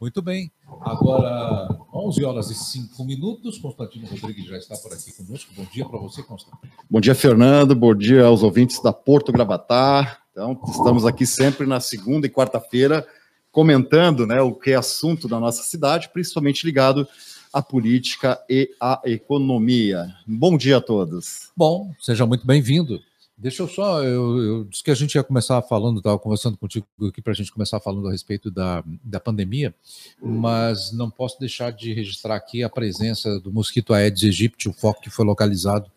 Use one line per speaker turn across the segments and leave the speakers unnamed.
Muito bem. Agora, 11 horas e 5 minutos. Constantino Rodrigues já está por aqui conosco. Bom dia para você, Constantino.
Bom dia, Fernando. Bom dia aos ouvintes da Porto Gravatar. Então, estamos aqui sempre na segunda e quarta-feira comentando né, o que é assunto da nossa cidade, principalmente ligado à política e à economia. Bom dia a todos.
Bom, seja muito bem-vindo. Deixa eu só, eu, eu, disse que a gente ia começar falando, estava conversando contigo aqui para a gente começar falando a respeito da, da pandemia, mas não posso deixar de registrar aqui a presença do mosquito Aedes aegypti, o foco que foi localizado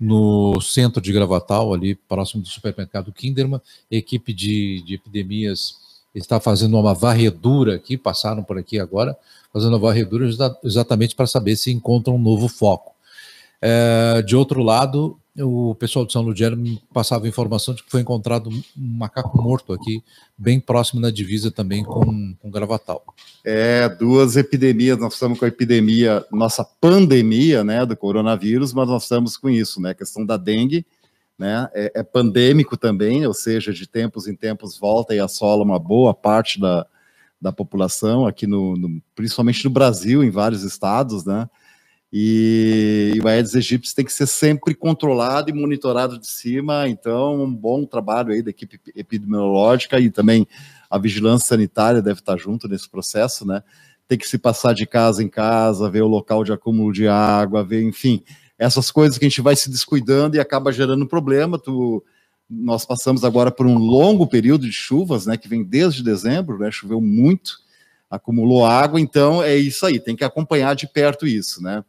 no centro de Gravatal, ali próximo do supermercado Kinderman, equipe de, de epidemias está fazendo uma varredura aqui, passaram por aqui agora, fazendo uma varredura exatamente para saber se encontram um novo foco. É, de outro lado, o pessoal de São Ludgero me passava informação de que foi encontrado um macaco morto aqui, bem próximo na divisa também com, com Gravatal.
É, duas epidemias, nós estamos com a epidemia, nossa pandemia, né, do coronavírus, mas nós estamos com isso, né, a questão da dengue, né, é, é pandêmico também, ou seja, de tempos em tempos volta e assola uma boa parte da, da população aqui no, no principalmente no Brasil, em vários estados, né, e, e o Aedes aegypti tem que ser sempre controlado e monitorado de cima. Então, um bom trabalho aí da equipe epidemiológica e também a vigilância sanitária deve estar junto nesse processo, né? Tem que se passar de casa em casa, ver o local de acúmulo de água, ver, enfim, essas coisas que a gente vai se descuidando e acaba gerando problema. Tu, nós passamos agora por um longo período de chuvas, né? Que vem desde dezembro, né? Choveu muito acumulou água, então é isso aí, tem que acompanhar de perto isso, né?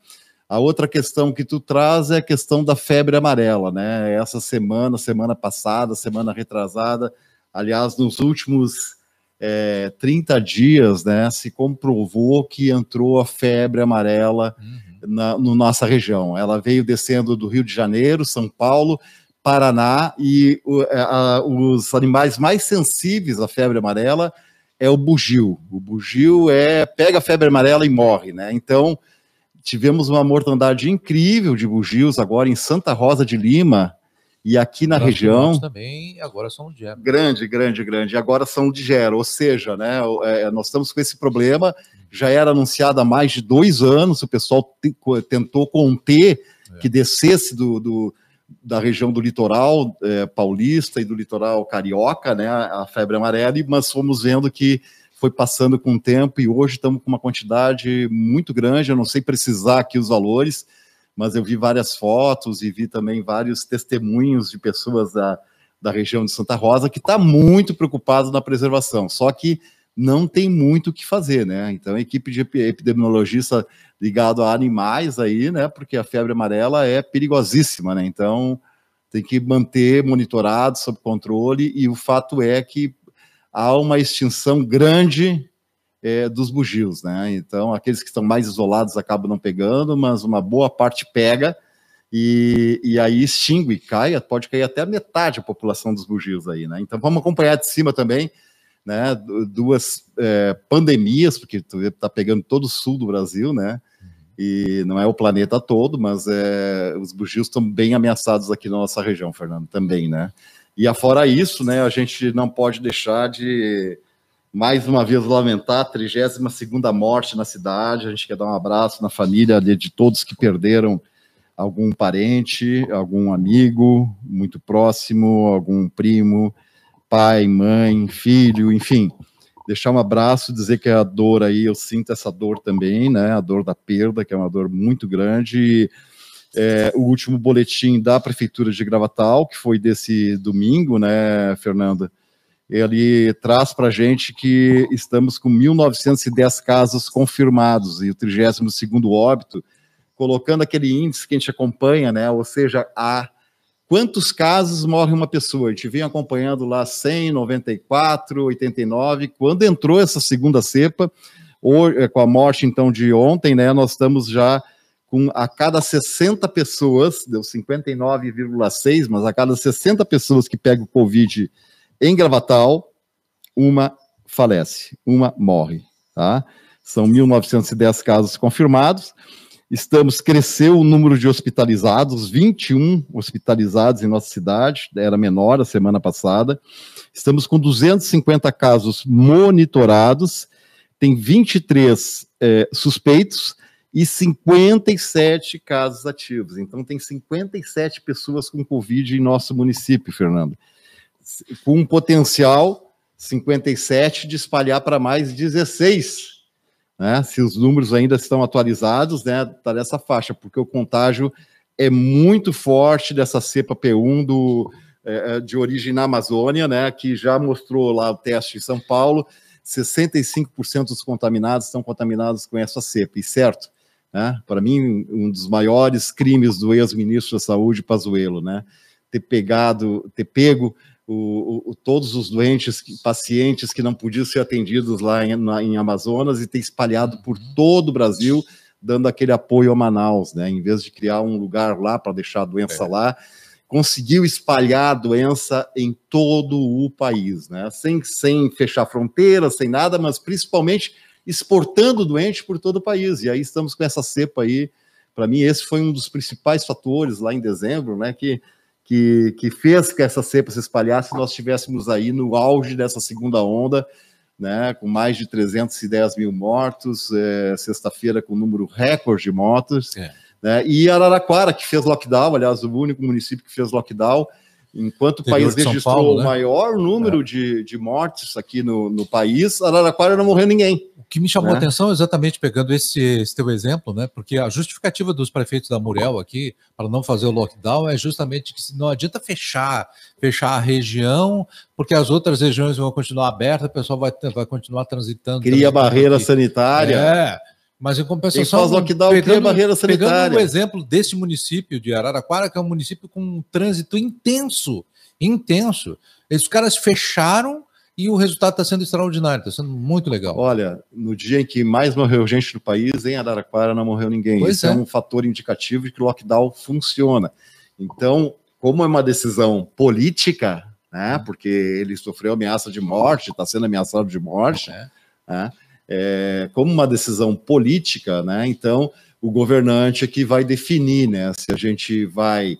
A outra questão que tu traz é a questão da febre amarela, né? Essa semana, semana passada, semana retrasada, aliás, nos últimos é, 30 dias, né, se comprovou que entrou a febre amarela uhum. na no nossa região. Ela veio descendo do Rio de Janeiro, São Paulo, Paraná, e a, os animais mais sensíveis à febre amarela é o bugio. O bugio é pega a febre amarela e morre, né? Então, tivemos uma mortandade incrível de bugios agora em Santa Rosa de Lima e aqui na região.
Também, agora são de Gero.
Grande, grande, grande. E agora são de Gero, ou seja, né, é, nós estamos com esse problema, já era anunciado há mais de dois anos, o pessoal tentou conter é. que descesse do, do da região do litoral é, paulista e do litoral carioca, né, a febre amarela, mas fomos vendo que foi passando com o tempo e hoje estamos com uma quantidade muito grande, eu não sei precisar aqui os valores, mas eu vi várias fotos e vi também vários testemunhos de pessoas da, da região de Santa Rosa que está muito preocupado na preservação, só que não tem muito o que fazer, né? Então, a equipe de epidemiologista ligado a animais aí, né? Porque a febre amarela é perigosíssima, né? Então, tem que manter monitorado, sob controle, e o fato é que há uma extinção grande é, dos bugios, né? Então, aqueles que estão mais isolados acabam não pegando, mas uma boa parte pega, e, e aí extingue, cai, pode cair até a metade da população dos bugios aí, né? Então, vamos acompanhar de cima também, né, duas é, pandemias, porque tu está pegando todo o sul do Brasil, né, e não é o planeta todo, mas é, os bugios estão bem ameaçados aqui na nossa região, Fernando, também, né. E afora isso, né, a gente não pode deixar de, mais uma vez, lamentar a 32 morte na cidade, a gente quer dar um abraço na família de todos que perderam algum parente, algum amigo muito próximo, algum primo, pai, mãe, filho, enfim. Deixar um abraço, dizer que a dor aí, eu sinto essa dor também, né? A dor da perda, que é uma dor muito grande. É, o último boletim da Prefeitura de Gravatal, que foi desse domingo, né, Fernanda? Ele traz para gente que estamos com 1.910 casos confirmados e o 32º óbito, colocando aquele índice que a gente acompanha, né? Ou seja, a quantos casos morre uma pessoa. A gente vem acompanhando lá 100, 94, 89. Quando entrou essa segunda cepa, é, com a morte então de ontem, né, nós estamos já com a cada 60 pessoas, deu 59,6, mas a cada 60 pessoas que pegam o Covid em Gravatal, uma falece, uma morre, tá? São 1.910 casos confirmados. Estamos, cresceu o número de hospitalizados, 21 hospitalizados em nossa cidade, era menor a semana passada. Estamos com 250 casos monitorados, tem 23 é, suspeitos e 57 casos ativos. Então, tem 57 pessoas com Covid em nosso município, Fernando. Com um potencial 57 de espalhar para mais 16. Né? Se os números ainda estão atualizados, né? Está nessa faixa, porque o contágio é muito forte dessa cepa P1 do, é, de origem na Amazônia, né? Que já mostrou lá o teste em São Paulo. 65% dos contaminados estão contaminados com essa cepa, e certo? Né? Para mim, um dos maiores crimes do ex-ministro da Saúde, Pazuello, né? Ter pegado, ter pego o, o, todos os doentes, pacientes que não podiam ser atendidos lá em, na, em Amazonas e ter espalhado por uhum. todo o Brasil, dando aquele apoio a Manaus, né? Em vez de criar um lugar lá para deixar a doença é. lá, conseguiu espalhar a doença em todo o país, né? Sem, sem fechar fronteiras, sem nada, mas principalmente exportando doente por todo o país. E aí estamos com essa cepa aí. Para mim, esse foi um dos principais fatores lá em dezembro, né? Que, que, que fez que essa cepa se espalhasse. Nós estivéssemos aí no auge dessa segunda onda, né? Com mais de 310 mil mortos, é, sexta-feira com número recorde de mortos. É. Né? E Araraquara, que fez lockdown, aliás, o único município que fez lockdown, Enquanto o país registrou Paulo, né? o maior número é. de, de mortes aqui no, no país, Araraquara não morreu ninguém.
O que me chamou né? a atenção, exatamente pegando esse, esse teu exemplo, né? Porque a justificativa dos prefeitos da Muriel aqui para não fazer o lockdown é justamente que não adianta fechar, fechar a região, porque as outras regiões vão continuar abertas, o pessoal vai, vai continuar transitando.
Cria barreira aqui. sanitária.
É. Mas em compensação, faz
lockdown, pegando, barreira sanitária.
pegando o exemplo desse município de Araraquara, que é um município com um trânsito intenso, intenso. Esses caras fecharam e o resultado está sendo extraordinário, está sendo muito legal.
Olha, no dia em que mais morreu gente no país, em Araraquara não morreu ninguém. Pois Isso é. é um fator indicativo de que o lockdown funciona. Então, como é uma decisão política, né, porque ele sofreu ameaça de morte, está sendo ameaçado de morte, é. né, é, como uma decisão política, né? Então, o governante é que vai definir, né? Se a gente vai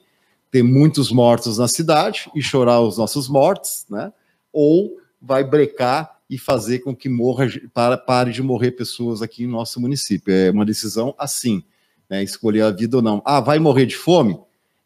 ter muitos mortos na cidade e chorar os nossos mortos, né? Ou vai brecar e fazer com que morra, para, pare de morrer pessoas aqui em nosso município. É uma decisão assim, né? Escolher a vida ou não. Ah, vai morrer de fome?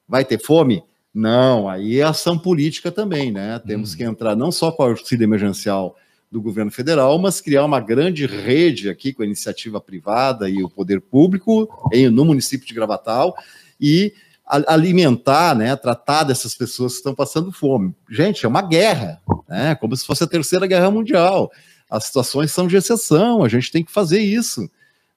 Vai ter fome? Não, aí é ação política também, né? Temos hum. que entrar não só com o auxílio emergencial do governo federal, mas criar uma grande rede aqui com a iniciativa privada e o poder público em, no município de Gravatal e alimentar, né, tratar dessas pessoas que estão passando fome. Gente, é uma guerra, né, como se fosse a terceira guerra mundial. As situações são de exceção, a gente tem que fazer isso.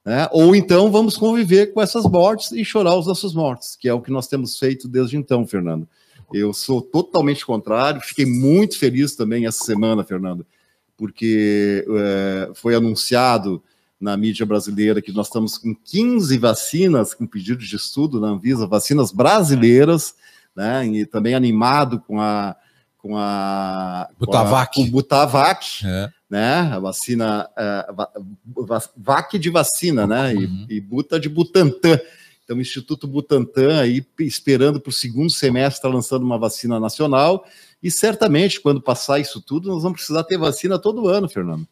Né? Ou então vamos conviver com essas mortes e chorar os nossos mortos, que é o que nós temos feito desde então, Fernando. Eu sou totalmente contrário, fiquei muito feliz também essa semana, Fernando, porque é, foi anunciado na mídia brasileira que nós estamos com 15 vacinas com pedido de estudo na Anvisa, vacinas brasileiras, né? E também animado com a com a
Butavac,
com, a, com Butavac, é. né? A vacina uh, VAC de vacina, né? Uhum. E, e Buta de Butantan. Então, o Instituto Butantan aí esperando para o segundo semestre tá lançando uma vacina nacional e certamente, quando passar isso tudo, nós vamos precisar ter vacina todo ano, Fernando.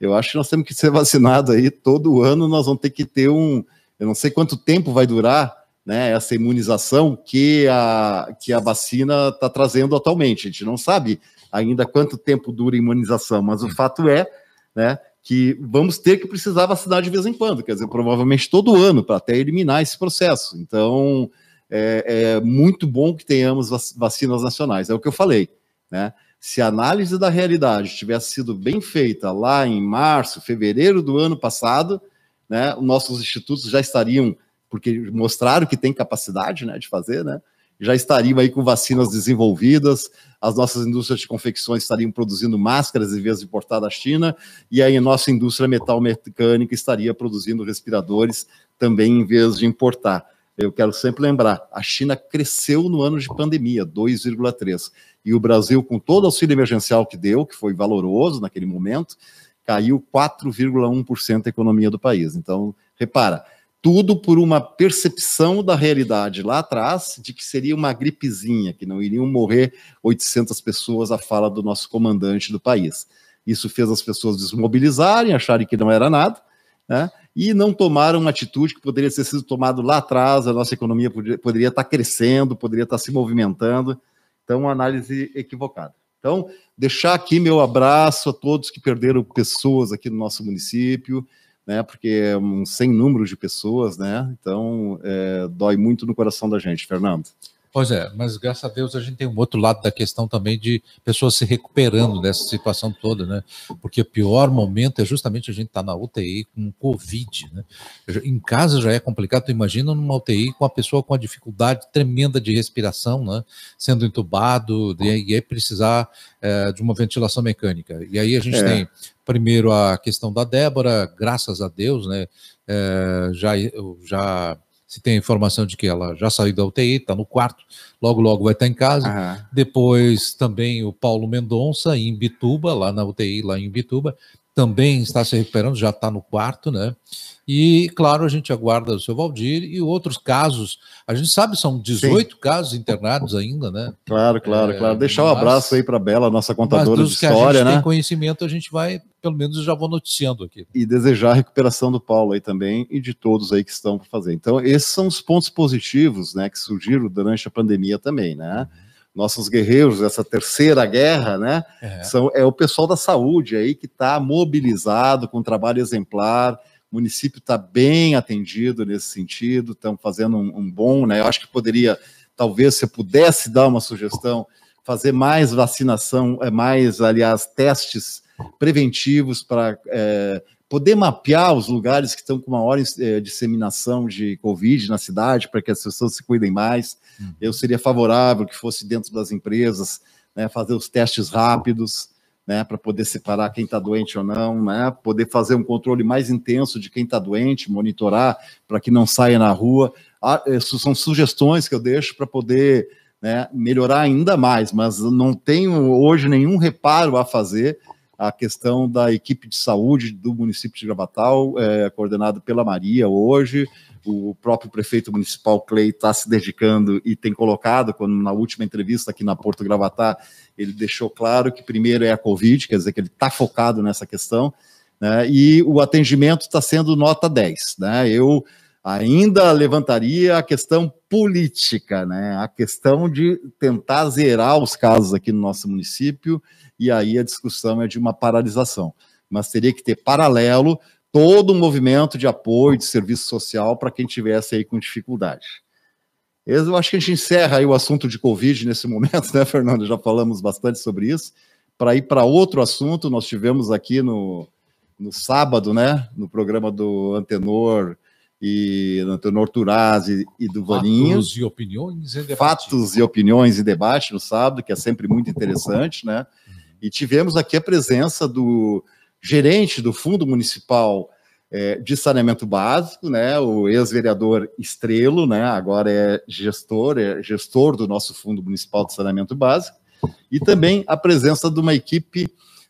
Eu acho que nós temos que ser vacinados aí todo ano, nós vamos ter que ter um. Eu não sei quanto tempo vai durar né, essa imunização que a, que a vacina está trazendo atualmente. A gente não sabe ainda quanto tempo dura a imunização, mas o fato é né, que vamos ter que precisar vacinar de vez em quando, quer dizer, provavelmente todo ano, para até eliminar esse processo. Então, é, é muito bom que tenhamos vacinas nacionais, é o que eu falei, né? Se a análise da realidade tivesse sido bem feita lá em março, fevereiro do ano passado, né, nossos institutos já estariam, porque mostraram que tem capacidade né, de fazer, né, já estariam aí com vacinas desenvolvidas, as nossas indústrias de confecções estariam produzindo máscaras em vez de importar da China, e aí a nossa indústria metal mecânica estaria produzindo respiradores também em vez de importar. Eu quero sempre lembrar, a China cresceu no ano de pandemia, 2,3. E o Brasil, com todo o auxílio emergencial que deu, que foi valoroso naquele momento, caiu 4,1% a economia do país. Então, repara, tudo por uma percepção da realidade lá atrás de que seria uma gripezinha, que não iriam morrer 800 pessoas à fala do nosso comandante do país. Isso fez as pessoas desmobilizarem, acharem que não era nada, né? E não tomaram uma atitude que poderia ter sido tomada lá atrás, a nossa economia poderia, poderia estar crescendo, poderia estar se movimentando. Então, uma análise equivocada. Então, deixar aqui meu abraço a todos que perderam pessoas aqui no nosso município, né? Porque é um sem número de pessoas, né? Então, é, dói muito no coração da gente, Fernando.
Pois é, mas graças a Deus a gente tem um outro lado da questão também de pessoas se recuperando dessa situação toda, né? Porque o pior momento é justamente a gente estar tá na UTI com Covid, né? Em casa já é complicado, tu imagina numa UTI com a pessoa com a dificuldade tremenda de respiração, né? Sendo entubado, e aí precisar é, de uma ventilação mecânica. E aí a gente é. tem primeiro a questão da Débora, graças a Deus, né? É, já, já se tem a informação de que ela já saiu da UTI, está no quarto, logo, logo vai estar em casa. Uhum. Depois também o Paulo Mendonça, em Bituba, lá na UTI, lá em Bituba, também está se recuperando, já está no quarto, né? E, claro, a gente aguarda o seu Valdir e outros casos. A gente sabe, são 18 Sim. casos internados ainda, né?
Claro, claro, é, claro. Deixar um abraço aí para a Bela, nossa contadora de história, a gente
né?
tem
conhecimento, a gente vai, pelo menos, já vou noticiando aqui.
E desejar a recuperação do Paulo aí também e de todos aí que estão por fazer. Então, esses são os pontos positivos, né, que surgiram durante a pandemia também, né? Uhum nossos guerreiros dessa terceira guerra, né? É. São, é o pessoal da saúde aí que está mobilizado com trabalho exemplar, o município está bem atendido nesse sentido, estão fazendo um, um, bom, né? Eu acho que poderia, talvez, se eu pudesse dar uma sugestão, fazer mais vacinação, é, mais, aliás, testes preventivos para é, poder mapear os lugares que estão com maior é, disseminação de Covid na cidade, para que as pessoas se cuidem mais. Uhum. Eu seria favorável que fosse dentro das empresas, né, fazer os testes rápidos, né, para poder separar quem está doente ou não, né, poder fazer um controle mais intenso de quem está doente, monitorar para que não saia na rua. Ah, Essas são sugestões que eu deixo para poder né, melhorar ainda mais, mas não tenho hoje nenhum reparo a fazer a questão da equipe de saúde do município de Gravatal, é, coordenado pela Maria hoje, o próprio prefeito municipal Clay está se dedicando e tem colocado, quando na última entrevista aqui na Porto Gravatá, ele deixou claro que primeiro é a Covid, quer dizer que ele está focado nessa questão, né, e o atendimento está sendo nota 10. Né, eu ainda levantaria a questão política, né, a questão de tentar zerar os casos aqui no nosso município, e aí a discussão é de uma paralisação. Mas teria que ter paralelo todo um movimento de apoio, de serviço social para quem tivesse aí com dificuldade. Eu acho que a gente encerra aí o assunto de Covid nesse momento, né, Fernando? Já falamos bastante sobre isso. Para ir para outro assunto, nós tivemos aqui no, no sábado, né, no programa do Antenor e do Antenor Turazzi e do Vaninho.
Fatos e opiniões
e debate. Fatos e opiniões e debate no sábado, que é sempre muito interessante, né? E tivemos aqui a presença do gerente do Fundo Municipal é, de Saneamento Básico, né, o ex-vereador Estrelo, né, agora é gestor, é gestor do nosso Fundo Municipal de Saneamento Básico, e também a presença de uma equipe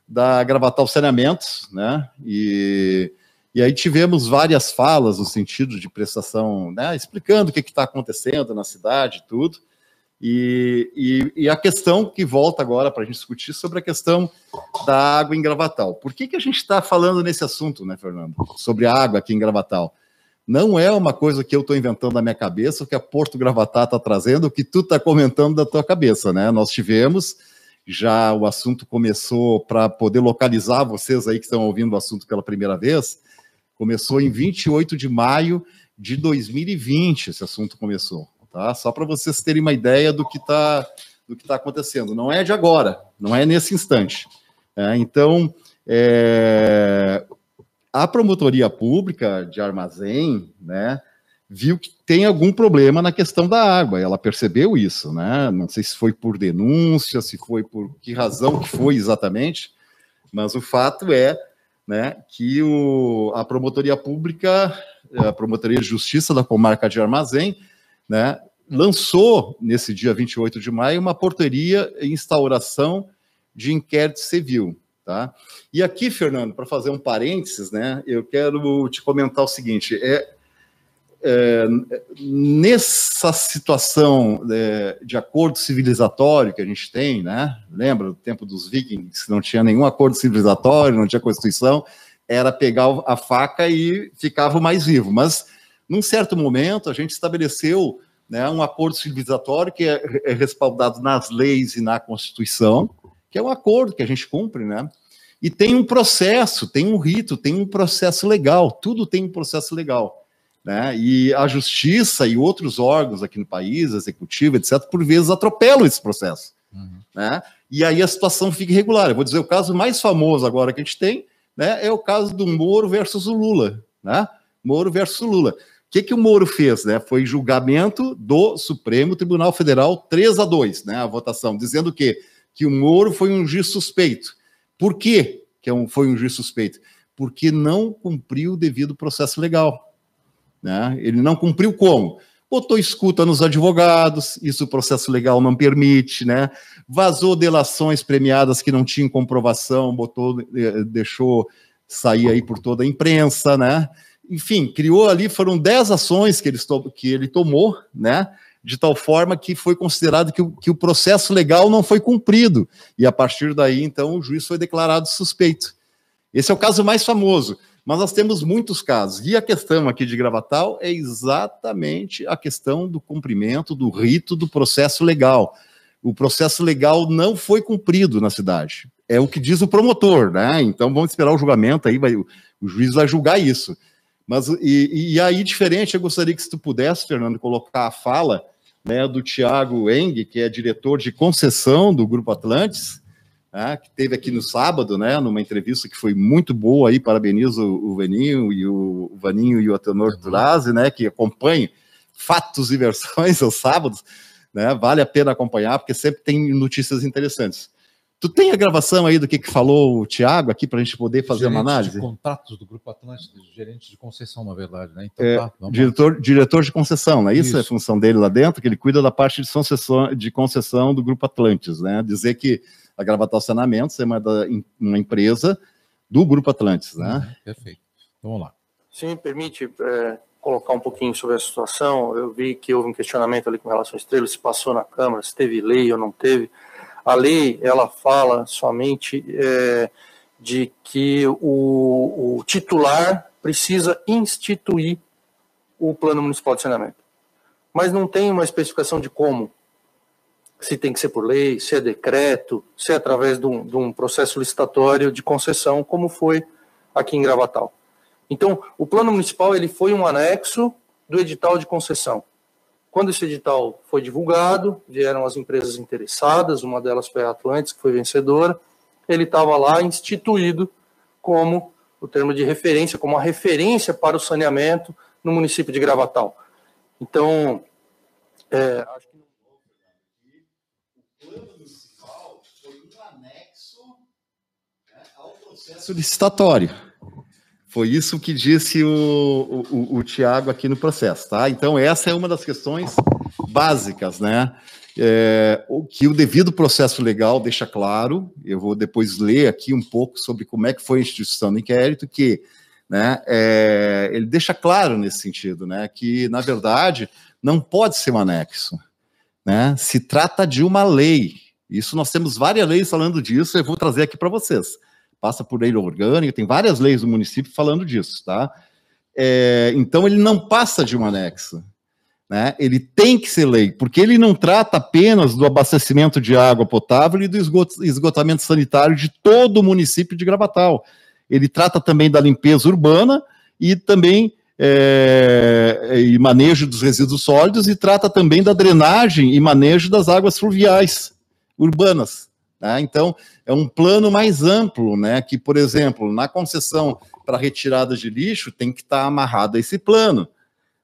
da Gravatal Saneamentos, né, e, e aí tivemos várias falas no sentido de prestação, né, explicando o que está acontecendo na cidade e tudo, e, e, e, a questão que volta agora para a gente discutir sobre a questão da água em Gravatal. Por que, que a gente está falando nesse assunto, né, Fernando? Sobre a água aqui em Gravatal. Não é uma coisa que eu estou inventando da minha cabeça, o que a Porto Gravatar está trazendo, o que tu está comentando da tua cabeça, né? Nós tivemos, já o assunto começou para poder localizar vocês aí que estão ouvindo o assunto pela primeira vez, começou em 28 de maio de 2020, esse assunto começou tá? Só para vocês terem uma ideia do que está do que está acontecendo. Não é de agora, não é nesse instante. É, então, é, a promotoria pública de armazém, né, viu que tem algum problema na questão da água. Ela percebeu isso, né? Não sei se foi por denúncia, se foi por que razão que foi exatamente, mas o fato é, né, que o, a promotoria pública, a promotoria de justiça da comarca de Armazém, né, lançou, nesse dia 28 de maio, uma portaria em instauração de inquérito civil. Tá? E aqui, Fernando, para fazer um parênteses, né, eu quero te comentar o seguinte: é, é, nessa situação é, de acordo civilizatório que a gente tem, né? Lembra do tempo dos vikings, não tinha nenhum acordo civilizatório, não tinha constituição, era pegar a faca e ficava mais vivo. Mas, num certo momento, a gente estabeleceu né, um acordo civilizatório que é, é respaldado nas leis e na Constituição, que é um acordo que a gente cumpre, né? E tem um processo, tem um rito, tem um processo legal, tudo tem um processo legal. Né? E a justiça e outros órgãos aqui no país, executivo, etc., por vezes atropelam esse processo. Uhum. Né? E aí a situação fica irregular. Eu vou dizer, o caso mais famoso agora que a gente tem né, é o caso do Moro versus o Lula. Né? Moro versus o Lula. Que, que o Moro fez? Né? Foi julgamento do Supremo Tribunal Federal 3 a 2, né, a votação, dizendo que, que o Moro foi um juiz suspeito. Por quê que é foi um juiz suspeito? Porque não cumpriu o devido processo legal. Né? Ele não cumpriu como? Botou escuta nos advogados, isso o processo legal não permite, né? Vazou delações premiadas que não tinham comprovação, botou, eh, deixou sair aí por toda a imprensa, né? Enfim, criou ali, foram 10 ações que ele, que ele tomou, né? De tal forma que foi considerado que o, que o processo legal não foi cumprido. E a partir daí, então, o juiz foi declarado suspeito. Esse é o caso mais famoso. Mas nós temos muitos casos. E a questão aqui de Gravatal é exatamente a questão do cumprimento do rito do processo legal. O processo legal não foi cumprido na cidade. É o que diz o promotor, né? Então vamos esperar o julgamento aí, vai, o juiz vai julgar isso. Mas e, e aí, diferente, eu gostaria que se tu pudesse, Fernando, colocar a fala né, do Tiago Eng, que é diretor de concessão do Grupo Atlantis, né, que teve aqui no sábado, né, numa entrevista que foi muito boa aí, parabenizo o, Vaninho e o, o Vaninho e o Atenor Durazi, né, que acompanham fatos e versões aos sábados, né, vale a pena acompanhar, porque sempre tem notícias interessantes. Tu tem a gravação aí do que, que falou o Tiago aqui para a gente poder fazer gerente uma análise? De
contratos do Grupo Atlântico, gerente de concessão, na verdade, né? Então,
é, tá, diretor, diretor de concessão, não é isso? isso? É a função dele lá dentro, que ele cuida da parte de concessão, de concessão do Grupo Atlantis, né? Dizer que a Gravatal Saneamentos é uma, da, uma empresa do Grupo Atlantis, né? Uhum,
perfeito. Então, vamos lá.
Sim, permite é, colocar um pouquinho sobre a situação. Eu vi que houve um questionamento ali com relação à estrela, se passou na Câmara, se teve lei ou não teve. A lei, ela fala somente é, de que o, o titular precisa instituir o Plano Municipal de Saneamento. Mas não tem uma especificação de como se tem que ser por lei, se é decreto, se é através de um, de um processo licitatório de concessão, como foi aqui em Gravatal. Então, o plano municipal ele foi um anexo do edital de concessão. Quando esse edital foi divulgado, vieram as empresas interessadas, uma delas foi a Atlantis, que foi vencedora, ele estava lá instituído como o termo de referência, como a referência para o saneamento no município de Gravatal. Então, é, acho
processo licitatório. Foi isso que disse o, o, o Tiago aqui no processo, tá? Então, essa é uma das questões básicas, né? É, o que o devido processo legal deixa claro, eu vou depois ler aqui um pouco sobre como é que foi a instituição do inquérito, que né, é, ele deixa claro nesse sentido, né, que, na verdade, não pode ser um anexo. Né? Se trata de uma lei. Isso nós temos várias leis falando disso, eu vou trazer aqui para vocês passa por lei orgânica, tem várias leis do município falando disso, tá? É, então ele não passa de um anexo, né? Ele tem que ser lei, porque ele não trata apenas do abastecimento de água potável e do esgotamento sanitário de todo o município de Gravatal. Ele trata também da limpeza urbana e também é, e manejo dos resíduos sólidos e trata também da drenagem e manejo das águas fluviais urbanas. Né? Então, é um plano mais amplo, né? que, por exemplo, na concessão para retirada de lixo tem que estar tá amarrado a esse plano,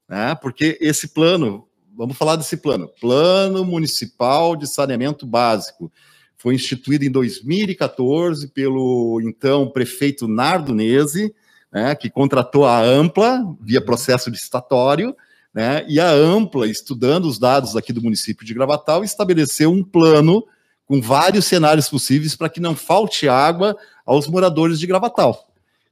né? porque esse plano, vamos falar desse plano, Plano Municipal de Saneamento Básico, foi instituído em 2014 pelo então prefeito Nardo Nese, né, que contratou a Ampla via processo licitatório, né, e a Ampla, estudando os dados aqui do município de Gravatal, estabeleceu um plano com vários cenários possíveis para que não falte água aos moradores de Gravatal.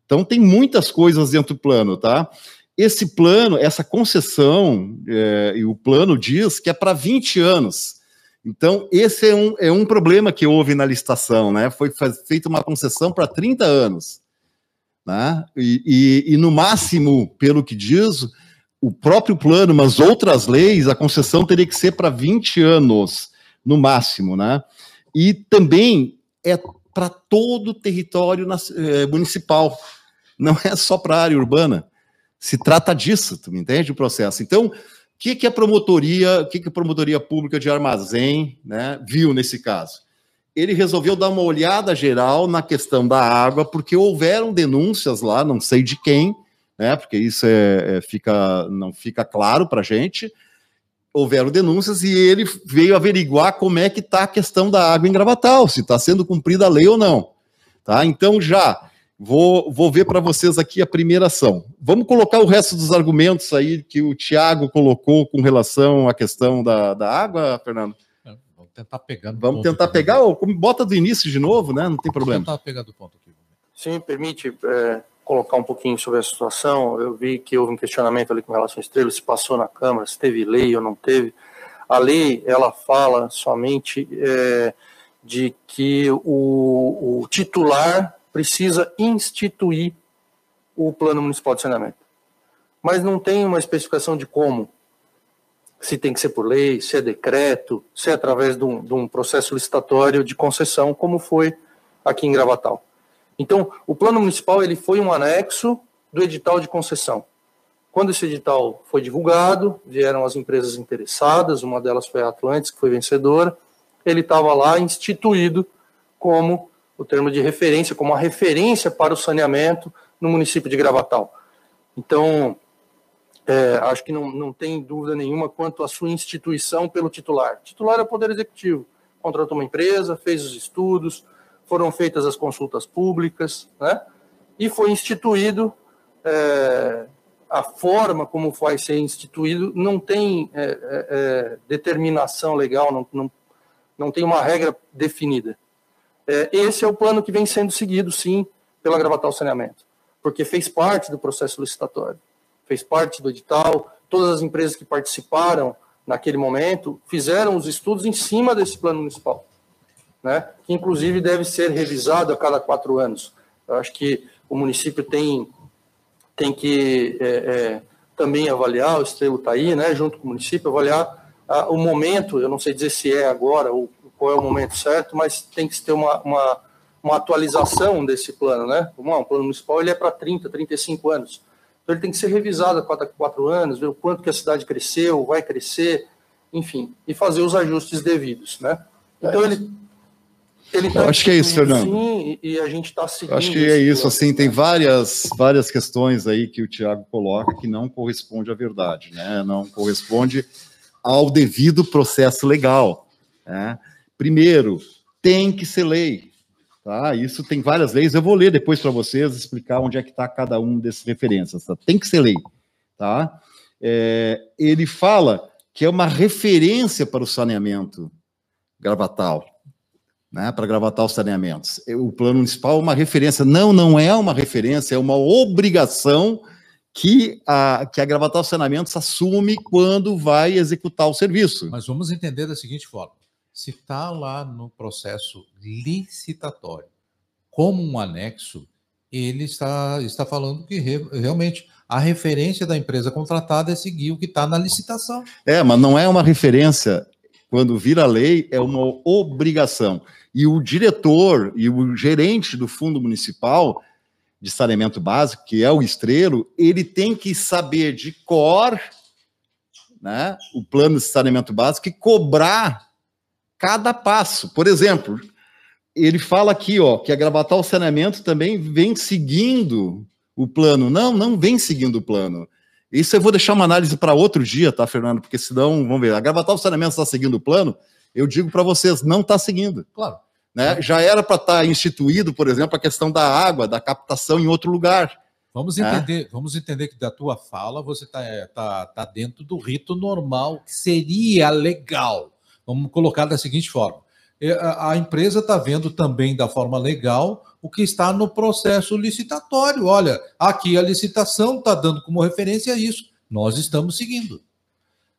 Então tem muitas coisas dentro do plano, tá? esse plano, essa concessão, é, e o plano diz que é para 20 anos. Então, esse é um, é um problema que houve na licitação, né? Foi feita uma concessão para 30 anos. Né? E, e, e, no máximo, pelo que diz, o próprio plano, mas outras leis, a concessão teria que ser para 20 anos, no máximo, né? E também é para todo o território eh, municipal, não é só para a área urbana. Se trata disso, tu me entende o processo? Então, o que, que a promotoria, o que, que a promotoria pública de armazém né, viu nesse caso? Ele resolveu dar uma olhada geral na questão da água, porque houveram denúncias lá, não sei de quem, né? Porque isso é, é fica, não fica claro para a gente. Houveram denúncias e ele veio averiguar como é que está a questão da água em Gravatal, se está sendo cumprida a lei ou não. Tá? Então já vou, vou ver para vocês aqui a primeira ação. Vamos colocar o resto dos argumentos aí que o Tiago colocou com relação à questão da, da água, Fernando.
É, vamos tentar pegar.
Vamos tentar pegar, ou bota do início de novo, né? Não tem problema. Vamos tentar
pegar do ponto aqui. Sim, permite. É colocar um pouquinho sobre a situação. Eu vi que houve um questionamento ali com relação à estrela, se passou na Câmara, se teve lei ou não teve. A lei, ela fala somente é, de que o, o titular precisa instituir o Plano Municipal de Saneamento. Mas não tem uma especificação de como. Se tem que ser por lei, se é decreto, se é através de um, de um processo licitatório de concessão, como foi aqui em Gravatal. Então, o plano municipal ele foi um anexo do edital de concessão. Quando esse edital foi divulgado, vieram as empresas interessadas, uma delas foi a Atlantis, que foi vencedora, ele estava lá instituído como o termo de referência, como a referência para o saneamento no município de Gravatal. Então, é, acho que não, não tem dúvida nenhuma quanto à sua instituição pelo titular. O titular é o Poder Executivo. Contratou uma empresa, fez os estudos, foram feitas as consultas públicas, né? E foi instituído é, a forma como vai ser instituído não tem é, é, determinação legal, não, não, não tem uma regra definida. Esse é o plano que vem sendo seguido, sim, pela Gravatal Saneamento, porque fez parte do processo licitatório, fez parte do edital, todas as empresas que participaram naquele momento fizeram os estudos em cima desse plano municipal né, que inclusive deve ser revisado a cada quatro anos. Eu acho que o município tem, tem que é, é, também avaliar, o Estrelo está aí, né, junto com o município, avaliar ah, o momento, eu não sei dizer se é agora ou qual é o momento certo, mas tem que ter uma, uma, uma atualização desse plano. Né? Um plano municipal ele é para 30, 35 anos. Então ele tem que ser revisado a cada quatro anos, ver o quanto que a cidade cresceu, vai crescer, enfim, e fazer os ajustes devidos. Né? Então ele
ele tá acho que é isso, Fernando.
Sim, e a gente está seguindo.
Acho que é isso, assim, tem várias, várias questões aí que o Tiago coloca que não corresponde à verdade, né? Não corresponde ao devido processo legal. Né? Primeiro, tem que ser lei. Tá? Isso tem várias leis. Eu vou ler depois para vocês explicar onde é que está cada um dessas referências. Tá? Tem que ser lei. Tá? É, ele fala que é uma referência para o saneamento gravatal né, para gravatar os saneamentos. O plano municipal é uma referência. Não, não é uma referência, é uma obrigação que a, que a Gravatar Saneamentos assume quando vai executar o serviço.
Mas vamos entender da seguinte forma: se está lá no processo licitatório como um anexo, ele está, está falando que re, realmente a referência da empresa contratada é seguir o que está na licitação.
É, mas não é uma referência. Quando vira lei, é uma obrigação. E o diretor e o gerente do fundo municipal de saneamento básico, que é o estrelo, ele tem que saber de cor né, o plano de saneamento básico e cobrar cada passo. Por exemplo, ele fala aqui ó, que a Gravatal Saneamento também vem seguindo o plano. Não, não vem seguindo o plano. Isso eu vou deixar uma análise para outro dia, tá, Fernando? Porque senão, vamos ver, a Gravatal Saneamento está seguindo o plano, eu digo para vocês, não está seguindo.
Claro.
Né? Já era para estar tá instituído, por exemplo, a questão da água, da captação em outro lugar.
Vamos né? entender, é. vamos entender que da tua fala você está tá, tá dentro do rito normal, que seria legal. Vamos colocar da seguinte forma: é, a empresa está vendo também da forma legal o que está no processo licitatório. Olha, aqui a licitação está dando como referência isso. Nós estamos seguindo.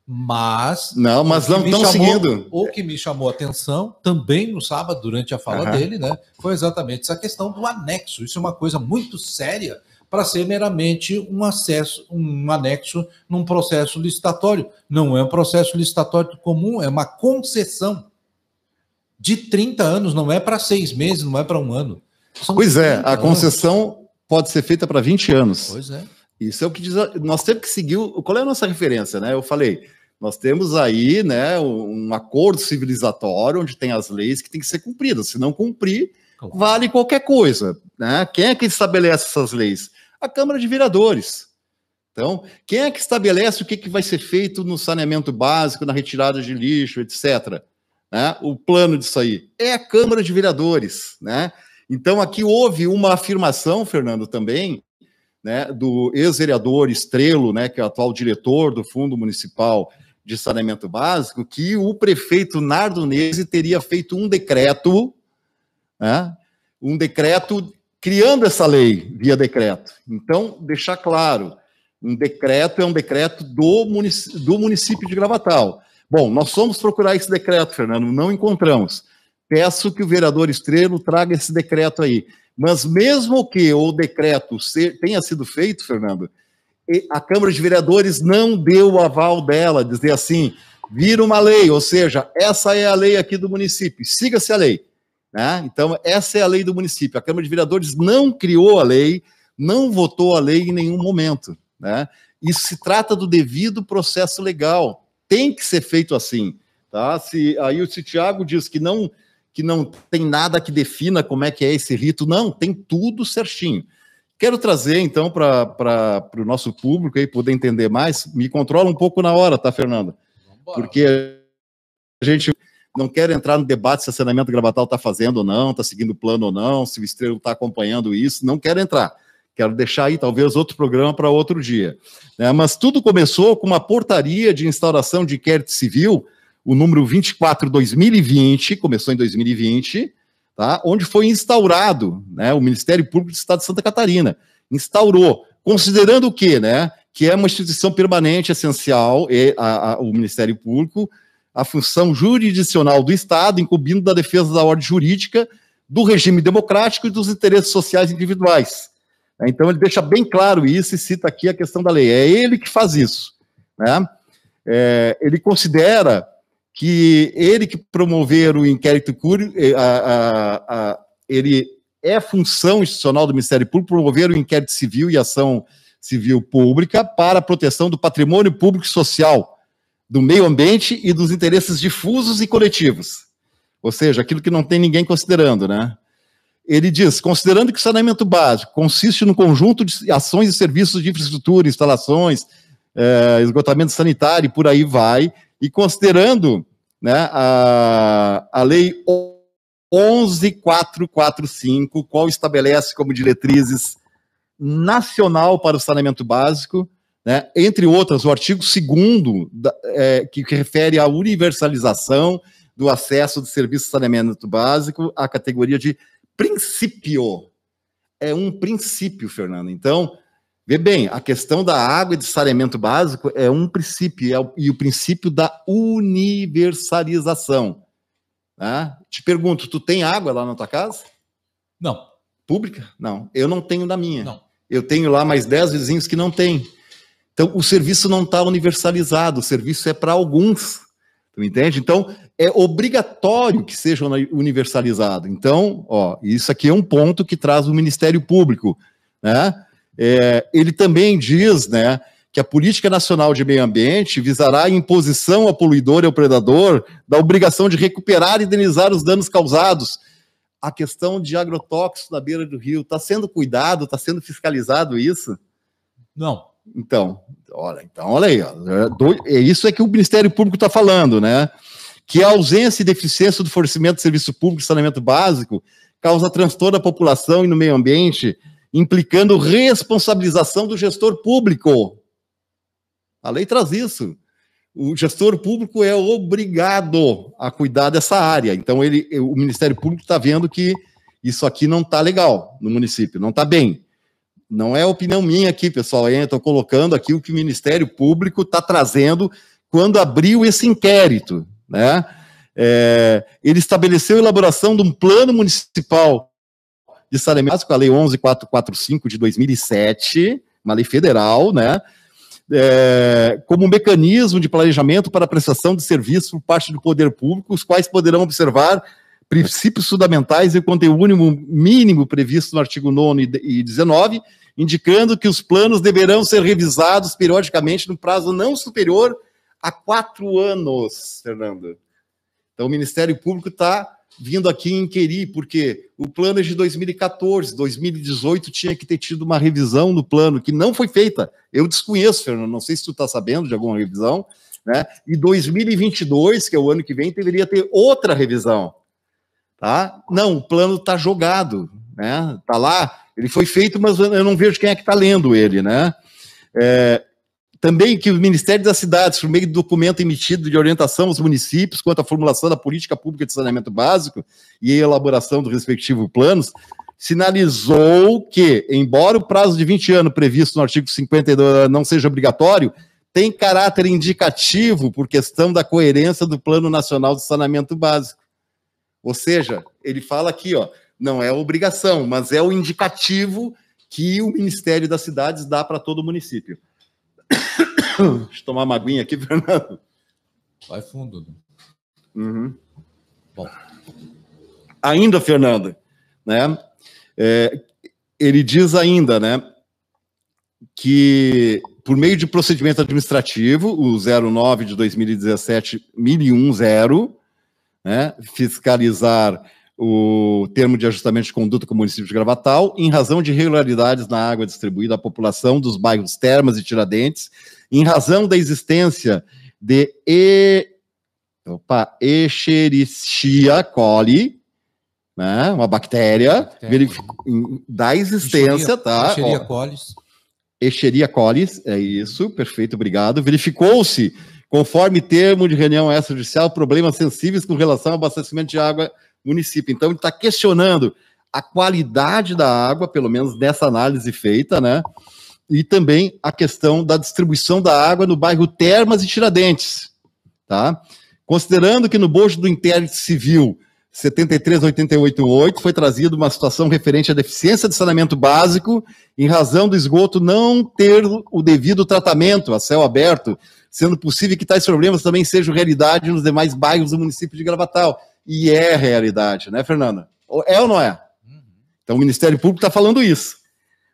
Mas.
Não, mas não estão seguindo.
O que me chamou a atenção também no sábado, durante a fala uhum. dele, né? Foi exatamente essa questão do anexo. Isso é uma coisa muito séria para ser meramente um acesso, um anexo num processo licitatório. Não é um processo licitatório comum, é uma concessão de 30 anos, não é para seis meses, não é para um ano.
São pois é, a concessão anos. pode ser feita para 20 anos.
Pois é.
Isso é o que diz. Nós temos que seguir. Qual é a nossa referência, né? Eu falei, nós temos aí, né, um acordo civilizatório onde tem as leis que têm que ser cumpridas. Se não cumprir, vale qualquer coisa, né? Quem é que estabelece essas leis? A Câmara de Vereadores. Então, quem é que estabelece o que, que vai ser feito no saneamento básico, na retirada de lixo, etc. Né? O plano disso aí é a Câmara de Vereadores, né? Então, aqui houve uma afirmação, Fernando, também, né, do ex-vereador Estrelo, né, que é o atual diretor do Fundo Municipal de Saneamento Básico, que o prefeito Nardonese teria feito um decreto, né, um decreto criando essa lei via decreto. Então, deixar claro, um decreto é um decreto do município, do município de Gravatal. Bom, nós fomos procurar esse decreto, Fernando, não encontramos. Peço que o vereador Estrelo traga esse decreto aí. Mas mesmo que o decreto tenha sido feito, Fernando, a Câmara de Vereadores não deu o aval dela, dizer assim, vira uma lei, ou seja, essa é a lei aqui do município, siga-se a lei. Né? Então, essa é a lei do município. A Câmara de Vereadores não criou a lei, não votou a lei em nenhum momento. Né? Isso se trata do devido processo legal. Tem que ser feito assim. Tá? Se, aí o Tiago diz que não que não tem nada que defina como é que é esse rito. Não, tem tudo certinho. Quero trazer, então, para o nosso público aí poder entender mais. Me controla um pouco na hora, tá, Fernanda? Porque a gente não quer entrar no debate se a saneamento gravatal está fazendo ou não, está seguindo o plano ou não, se o Estrela está acompanhando isso. Não quero entrar. Quero deixar aí, talvez, outro programa para outro dia. É, mas tudo começou com uma portaria de instauração de inquérito civil o número 24 2020, começou em 2020, tá? onde foi instaurado né, o Ministério Público do Estado de Santa Catarina. Instaurou, considerando o quê? Né, que é uma instituição permanente, essencial, e a, a, o Ministério Público, a função jurisdicional do Estado, incumbindo da defesa da ordem jurídica, do regime democrático e dos interesses sociais individuais. Então, ele deixa bem claro isso e cita aqui a questão da lei. É ele que faz isso. Né? É, ele considera que ele que promover o inquérito cúrio, eh, ele é função institucional do Ministério Público promover o inquérito civil e ação civil pública para a proteção do patrimônio público e social, do meio ambiente e dos interesses difusos e coletivos. Ou seja, aquilo que não tem ninguém considerando, né? Ele diz, considerando que o saneamento básico consiste no conjunto de ações e serviços de infraestrutura, instalações, é, esgotamento sanitário e por aí vai, e considerando né, a, a lei 11445, qual estabelece como diretrizes nacional para o saneamento básico, né, entre outras, o artigo 2 é, que, que refere à universalização do acesso do serviço de saneamento básico à categoria de princípio. É um princípio, Fernando. Então, Vê bem, a questão da água e de saneamento básico é um princípio, é o, e o princípio da universalização. Né? Te pergunto, tu tem água lá na tua casa?
Não.
Pública? Não. Eu não tenho na minha.
Não.
Eu tenho lá mais 10 vizinhos que não têm. Então, o serviço não está universalizado, o serviço é para alguns. Tu entende? Então, é obrigatório que seja universalizado. Então, ó, isso aqui é um ponto que traz o Ministério Público, né? É, ele também diz né, que a Política Nacional de Meio Ambiente visará a imposição ao poluidor e ao predador da obrigação de recuperar e indenizar os danos causados. A questão de agrotóxicos na beira do rio, está sendo cuidado, está sendo fiscalizado isso?
Não.
Então, olha, então, olha aí, é, é isso é que o Ministério Público está falando, né? Que a ausência e deficiência do fornecimento de serviço público de saneamento básico causa transtorno à população e no meio ambiente, implicando responsabilização do gestor público. A lei traz isso. O gestor público é obrigado a cuidar dessa área. Então, ele, o Ministério Público está vendo que isso aqui não está legal no município, não está bem. Não é opinião minha aqui, pessoal. Estou colocando aqui o que o Ministério Público está trazendo quando abriu esse inquérito. Né? É, ele estabeleceu a elaboração de um plano municipal de saneamento básico, a Lei 11445 de 2007, uma lei federal, né? É, como um mecanismo de planejamento para prestação de serviços por parte do poder público, os quais poderão observar princípios fundamentais e o conteúdo mínimo previsto no artigo 9 e 19, indicando que os planos deverão ser revisados periodicamente no prazo não superior a quatro anos, Fernando. Então, o Ministério Público está vindo aqui inquirir, porque o plano é de 2014, 2018 tinha que ter tido uma revisão no plano, que não foi feita. Eu desconheço, Fernando, não sei se tu está sabendo de alguma revisão, né? E 2022, que é o ano que vem, deveria ter outra revisão. Tá? Não, o plano está jogado, né? Tá lá, ele foi feito, mas eu não vejo quem é que está lendo ele, né? É, também que o Ministério das Cidades, por meio do documento emitido de orientação aos municípios quanto à formulação da política pública de saneamento básico e elaboração do respectivo planos, sinalizou que, embora o prazo de 20 anos previsto no artigo 52 não seja obrigatório, tem caráter indicativo por questão da coerência do Plano Nacional de Saneamento Básico. Ou seja, ele fala aqui, ó, não é obrigação, mas é o indicativo que o Ministério das Cidades dá para todo município. Deixa eu tomar uma aguinha aqui, Fernando.
Vai fundo.
Uhum. Bom. Ainda, Fernando, né? É, ele diz ainda, né, que por meio de procedimento administrativo, o 09 de 2017 1010, né, fiscalizar o termo de ajustamento de conduta com o município de Gravatal, em razão de irregularidades na água distribuída à população dos bairros Termas e Tiradentes, em razão da existência de e... Opa, Escherichia coli, né, uma bactéria, bactéria. da existência, Escheria, tá? Escherichia coli. Escherichia coli, é isso, perfeito, obrigado. Verificou-se conforme termo de reunião extrajudicial, problemas sensíveis com relação ao abastecimento de água município. Então, ele está questionando a qualidade da água, pelo menos nessa análise feita, né? E também a questão da distribuição da água no bairro Termas e Tiradentes, tá? Considerando que no bojo do inquérito civil 73888 foi trazido uma situação referente à deficiência de saneamento básico em razão do esgoto não ter o devido tratamento a céu aberto sendo possível que tais problemas também sejam realidade nos demais bairros do município de Gravatal. E é realidade, né, Fernanda? É ou não é? Então o Ministério Público está falando isso.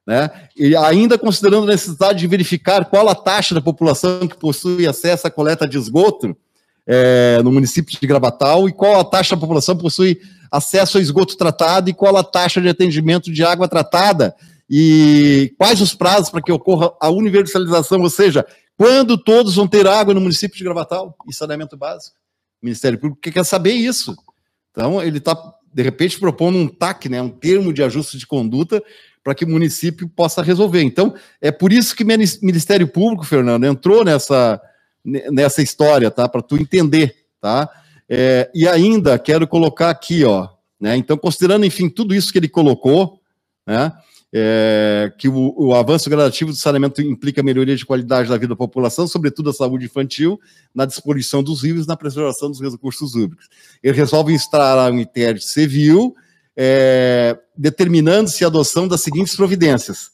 Né? E ainda considerando a necessidade de verificar qual a taxa da população que possui acesso à coleta de esgoto é, no município de Gravatal e qual a taxa da população possui acesso ao esgoto tratado e qual a taxa de atendimento de água tratada e quais os prazos para que ocorra a universalização, ou seja, quando todos vão ter água no município de Gravatal e saneamento básico? Ministério Público quer saber isso. Então, ele está, de repente, propondo um TAC, né, um termo de ajuste de conduta, para que o município possa resolver. Então, é por isso que o Ministério Público, Fernando, entrou nessa, nessa história, tá? Para tu entender, tá? É, e ainda quero colocar aqui, ó, né? Então, considerando, enfim, tudo isso que ele colocou, né? É, que o, o, avanço gradativo do saneamento implica melhoria de qualidade da vida da população, sobretudo a saúde infantil, na disposição dos rios e na preservação dos recursos hídricos. Ele resolve instalar um inquérito civil, é, determinando-se a adoção das seguintes providências.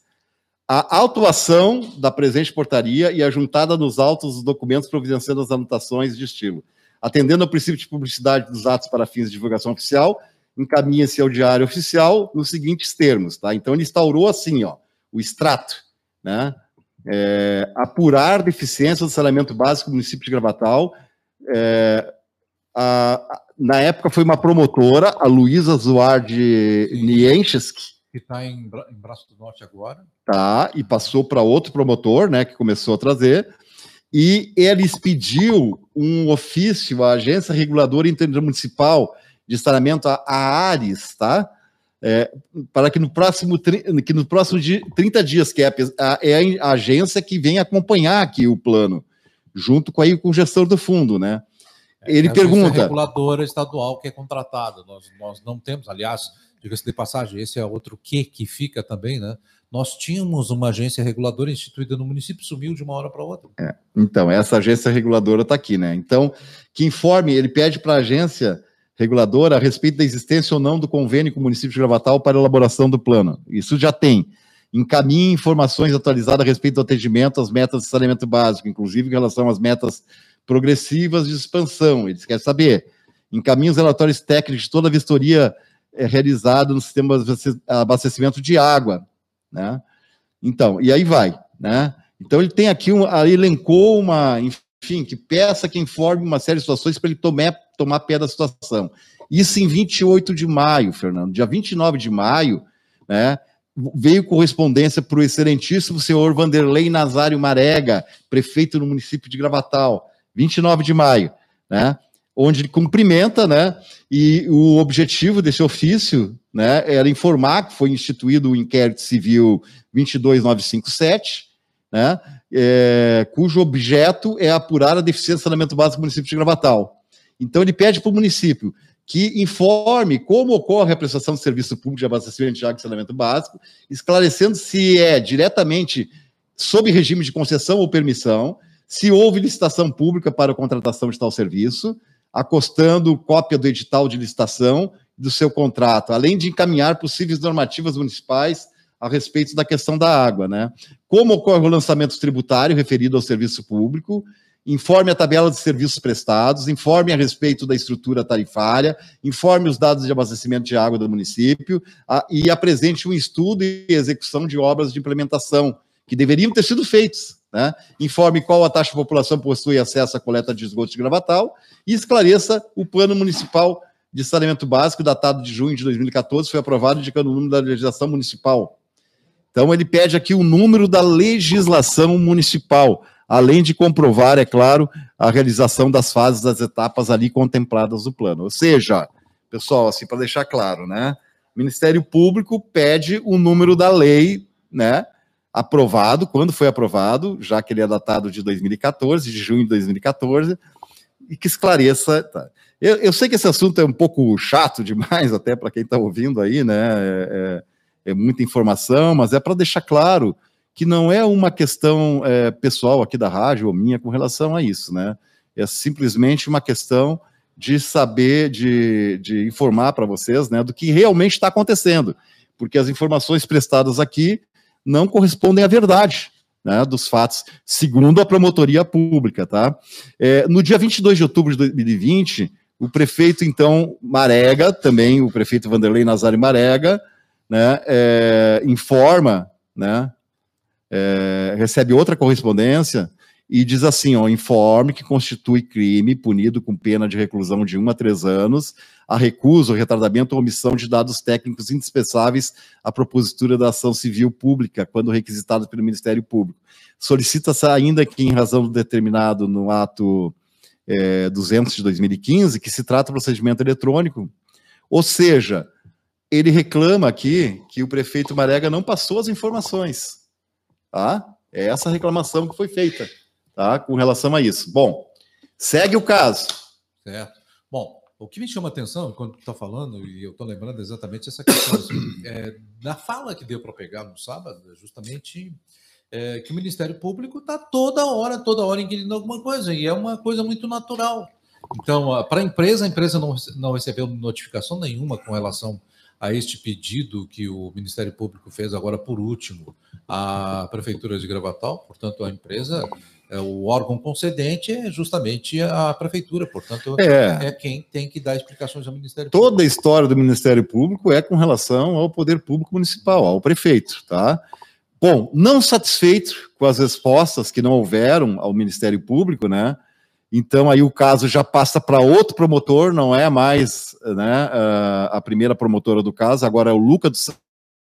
A autuação da presente portaria e a juntada nos autos dos documentos providenciando as anotações de estilo. Atendendo ao princípio de publicidade dos atos para fins de divulgação oficial, encaminha-se ao Diário Oficial nos seguintes termos, tá? Então ele instaurou assim, ó, o extrato, né? É, apurar deficiência do saneamento básico do município de Gravatal. É, a, a, na época foi uma promotora, a Luísa Zuardi Niencheski.
Que está em, em Braço do Norte agora.
Tá, e passou para outro promotor, né, que começou a trazer. E ele pediu um ofício à Agência Reguladora Intermunicipal de saneamento a, a Ares, tá? É, para que no próximo que no próximo dia, 30 dias, que é a, é a agência que vem acompanhar aqui o plano, junto com, aí, com o gestor do fundo, né?
É, Ele pergunta. A reguladora estadual que é contratada, nós, nós não temos, aliás, diga-se de passagem, esse é outro que que fica também, né? Nós tínhamos uma agência reguladora instituída no município, sumiu de uma hora para outra.
É, então, essa agência reguladora está aqui, né? Então, que informe, ele pede para a agência reguladora a respeito da existência ou não do convênio com o município de Gravatal para elaboração do plano. Isso já tem. Encaminhe informações atualizadas a respeito do atendimento às metas de saneamento básico, inclusive em relação às metas progressivas de expansão. Eles querem saber. Encaminhe os relatórios técnicos de toda a vistoria é, realizada no sistema de abastecimento de água. Né? Então, e aí vai. Né? Então, ele tem aqui, um, ele elencou uma, enfim, que peça que informe uma série de situações para ele tomar tomar pé da situação. Isso em 28 de maio, Fernando. Dia 29 de maio, né, veio correspondência para o excelentíssimo senhor Vanderlei Nazário Marega, prefeito no município de Gravatal, 29 de maio, né, onde ele cumprimenta, né, e o objetivo desse ofício, né, era informar que foi instituído o inquérito civil 22957, né, é, cujo objeto é apurar a deficiência de saneamento básico do município de Gravatal. Então, ele pede para o município que informe como ocorre a prestação de serviço público de abastecimento de água e saneamento básico, esclarecendo se é diretamente sob regime de concessão ou permissão, se houve licitação pública para a contratação de tal serviço, acostando cópia do edital de licitação do seu contrato, além de encaminhar possíveis normativas municipais a respeito da questão da água, né? Como ocorre o lançamento tributário referido ao serviço público informe a tabela de serviços prestados, informe a respeito da estrutura tarifária, informe os dados de abastecimento de água do município a, e apresente um estudo e execução de obras de implementação que deveriam ter sido feitos. Né? Informe qual a taxa de população possui acesso à coleta de esgoto de Gravatal e esclareça o plano municipal de saneamento básico, datado de junho de 2014, foi aprovado indicando o número da legislação municipal. Então, ele pede aqui o número da legislação municipal além de comprovar, é claro, a realização das fases das etapas ali contempladas no plano. Ou seja, pessoal, assim, para deixar claro, né? O Ministério Público pede o número da lei, né? Aprovado, quando foi aprovado, já que ele é datado de 2014, de junho de 2014, e que esclareça. Tá. Eu, eu, sei que esse assunto é um pouco chato demais, até para quem está ouvindo aí, né? É, é, é muita informação, mas é para deixar claro que não é uma questão é, pessoal aqui da rádio ou minha com relação a isso, né? É simplesmente uma questão de saber, de, de informar para vocês, né, do que realmente está acontecendo, porque as informações prestadas aqui não correspondem à verdade. Né, dos fatos, segundo a promotoria pública, tá? É, no dia 22 de outubro de 2020, o prefeito, então, Marega, também o prefeito Vanderlei Nazário Marega, né, é, informa, né, é, recebe outra correspondência e diz assim: ó, informe que constitui crime punido com pena de reclusão de 1 a 3 anos a recusa, retardamento ou omissão de dados técnicos indispensáveis à propositura da ação civil pública, quando requisitados pelo Ministério Público. Solicita-se ainda que, em razão do determinado no ato é, 200 de 2015, que se trata de procedimento eletrônico, ou seja, ele reclama aqui que o prefeito Marega não passou as informações. Tá? É essa reclamação que foi feita tá? com relação a isso. Bom, segue o caso.
Certo. Bom, o que me chama a atenção quando tu está falando, e eu estou lembrando exatamente essa questão, assim, é, na fala que deu para pegar no sábado, é justamente é, que o Ministério Público está toda hora, toda hora inquirindo alguma coisa, e é uma coisa muito natural. Então, para a empresa, a empresa não, não recebeu notificação nenhuma com relação a este pedido que o Ministério Público fez agora por último à Prefeitura de Gravatal, portanto, a empresa, é, o órgão concedente é justamente a Prefeitura, portanto, é, é quem tem que dar explicações ao Ministério
Toda Público. Toda a história do Ministério Público é com relação ao Poder Público Municipal, ao prefeito, tá? Bom, não satisfeito com as respostas que não houveram ao Ministério Público, né? Então aí o caso já passa para outro promotor, não é mais né, a primeira promotora do caso, agora é o Luca dos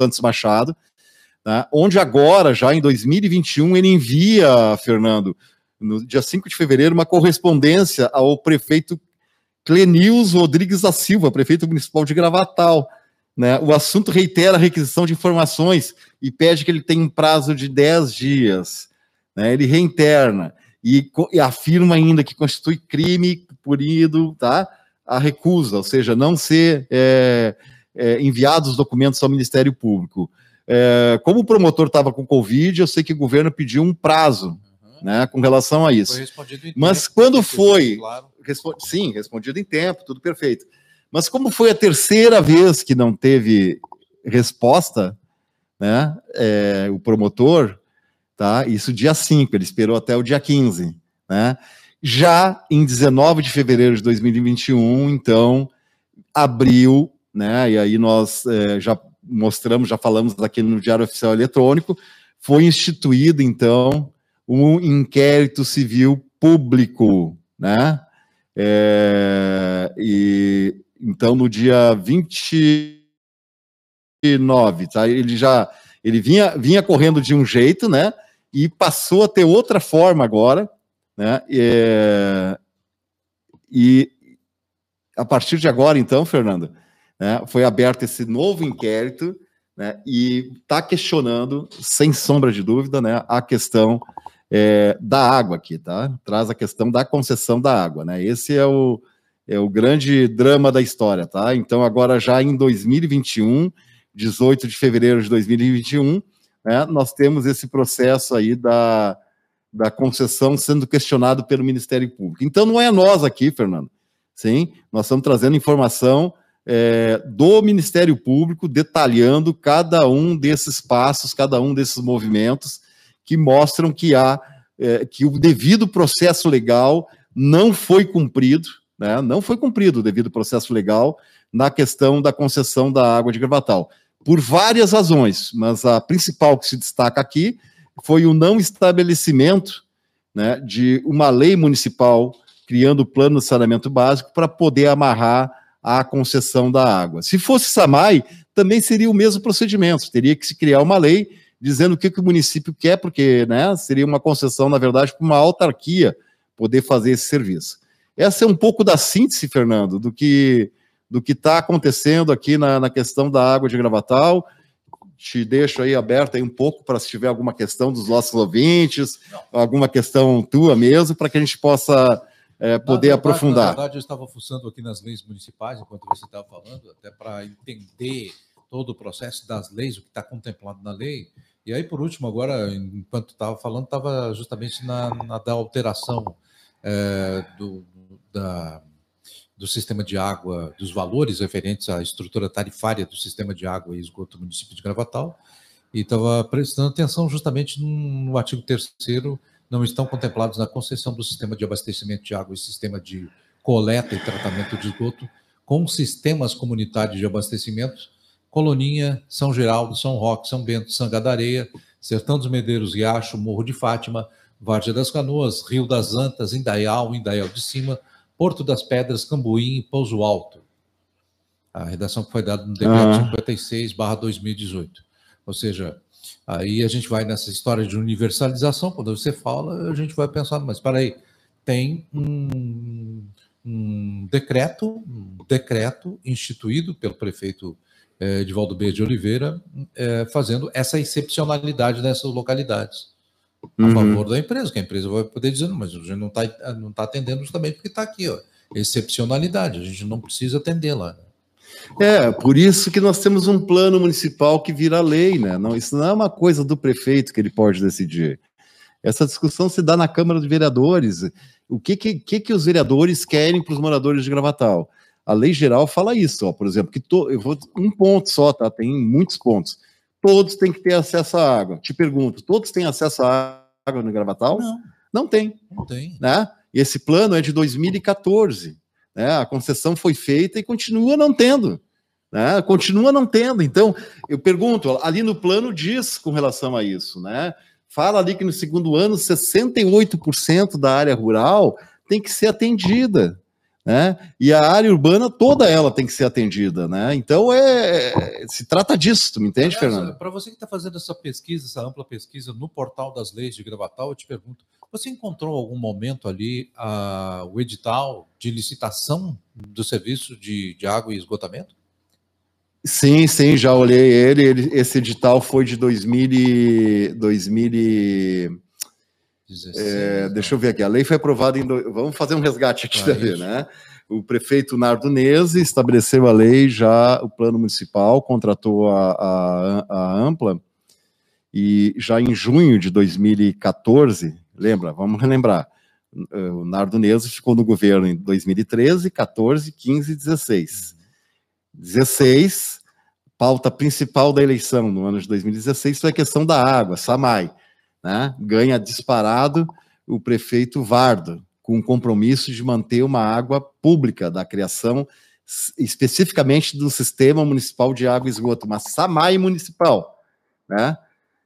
Santos Machado, né, onde agora, já em 2021, ele envia, Fernando, no dia 5 de fevereiro, uma correspondência ao prefeito Clenils Rodrigues da Silva, prefeito municipal de Gravatal. Né? O assunto reitera a requisição de informações e pede que ele tenha um prazo de 10 dias. Né? Ele reinterna e, e afirma ainda que constitui crime punido, tá? A recusa, ou seja, não ser é, é, enviado os documentos ao Ministério Público. É, como o promotor estava com Covid, eu sei que o governo pediu um prazo uhum. né, com relação a isso. Foi respondido em Mas tempo, quando foi. Claro. Sim, respondido em tempo, tudo perfeito. Mas como foi a terceira vez que não teve resposta, né, é, o promotor, tá? Isso dia 5, ele esperou até o dia 15, né? Já em 19 de fevereiro de 2021, então, abriu, né? E aí nós é, já mostramos, já falamos aqui no Diário Oficial Eletrônico, foi instituído, então, um inquérito civil público, né? É, e então, no dia 29, tá? Ele já ele vinha, vinha correndo de um jeito, né? E passou a ter outra forma agora, né? É, e a partir de agora, então, Fernando, né, foi aberto esse novo inquérito né, e está questionando, sem sombra de dúvida, né, a questão é, da água aqui, tá? Traz a questão da concessão da água, né? Esse é o, é o grande drama da história, tá? Então, agora já em 2021, 18 de fevereiro de 2021, né, nós temos esse processo aí da, da concessão sendo questionado pelo Ministério Público. Então, não é nós aqui, Fernando, sim, nós estamos trazendo informação é, do Ministério Público detalhando cada um desses passos, cada um desses movimentos que mostram que há é, que o devido processo legal não foi cumprido, né, não foi cumprido o devido processo legal na questão da concessão da água de Gravatal, por várias razões, mas a principal que se destaca aqui foi o não estabelecimento né, de uma lei municipal criando o plano de saneamento básico para poder amarrar a concessão da água. Se fosse SAMAI, também seria o mesmo procedimento, teria que se criar uma lei dizendo o que, que o município quer, porque né, seria uma concessão, na verdade, para uma autarquia poder fazer esse serviço. Essa é um pouco da síntese, Fernando, do que do que está acontecendo aqui na, na, questão da água de Gravatal. Te deixo aí aberto aí um pouco para se tiver alguma questão dos nossos ouvintes, Não. alguma questão tua mesmo, para que a gente possa é, poder na verdade, aprofundar. Na
verdade, eu estava fuçando aqui nas leis municipais, enquanto você estava falando, até para entender todo o processo das leis, o que está contemplado na lei. E aí, por último, agora, enquanto estava falando, estava justamente na, na, da alteração é, do, da, do sistema de água, dos valores referentes à estrutura tarifária do sistema de água e esgoto do município de Gravatal, e estava prestando atenção justamente no, artigo 3 não estão contemplados na concessão do sistema de abastecimento de água e sistema de coleta e tratamento de esgoto com sistemas comunitários de abastecimento, Coloninha, São Geraldo, São Roque, São Bento, Sanga da Areia, Sertão dos Medeiros, Riacho, Morro de Fátima, Várzea das Canoas, Rio das Antas, Indaial, Indaial de Cima, Porto das Pedras, Cambuí e Pouso Alto. A redação que foi dada no decreto uhum. 56, 2018. Ou seja, aí a gente vai nessa história de universalização, quando você fala, a gente vai pensar, mas para aí, tem um, um, decreto, um decreto instituído pelo prefeito eh, Edivaldo B. de Oliveira, eh, fazendo essa excepcionalidade nessas localidades a uhum. favor da empresa, que a empresa vai poder dizer, mas a gente não está não tá atendendo justamente porque está aqui, ó, excepcionalidade, a gente não precisa atender lá.
É, por isso que nós temos um plano municipal que vira lei, né? Não, isso não é uma coisa do prefeito que ele pode decidir. Essa discussão se dá na Câmara de Vereadores. O que, que, que, que os vereadores querem para os moradores de Gravatal? A lei geral fala isso, ó, por exemplo, que to, eu vou um ponto só, tá? Tem muitos pontos todos têm que ter acesso à água. Te pergunto, todos têm acesso à água no Gravatal?
Não.
Não tem.
Não tem.
Né? Esse plano é de 2014. Né? A concessão foi feita e continua não tendo. Né? Continua não tendo. Então, eu pergunto, ali no plano diz com relação a isso, né? Fala ali que no segundo ano, 68% da área rural tem que ser atendida né? E a área urbana toda ela tem que ser atendida, né? Então é, é se trata disso, tu me entende, Fernando?
Para você que está fazendo essa pesquisa, essa ampla pesquisa no portal das leis de Gravatal, eu te pergunto: você encontrou algum momento ali uh, o edital de licitação do serviço de, de água e esgotamento?
Sim, sim, já olhei ele. ele esse edital foi de 2000 e, 2000 e 16, é, deixa eu ver aqui, a lei foi aprovada em. Do... Vamos fazer um resgate aqui, ah, ver, né? o prefeito Nardo Nese estabeleceu a lei já, o plano municipal, contratou a, a, a Ampla, e já em junho de 2014, lembra, vamos relembrar, o Nardo Nese ficou no governo em 2013, 14, 15 e 16. 16, pauta principal da eleição no ano de 2016 foi a questão da água, SAMAI. Né? Ganha disparado o prefeito Vardo, com o compromisso de manter uma água pública, da criação especificamente do Sistema Municipal de Água e Esgoto, uma SAMAI municipal, né?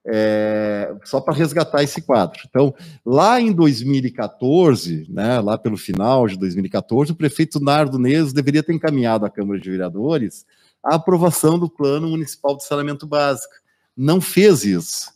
É, só para resgatar esse quadro. Então, lá em 2014, né, lá pelo final de 2014, o prefeito Nardo Neves deveria ter encaminhado à Câmara de Vereadores a aprovação do Plano Municipal de Saneamento Básico. Não fez isso.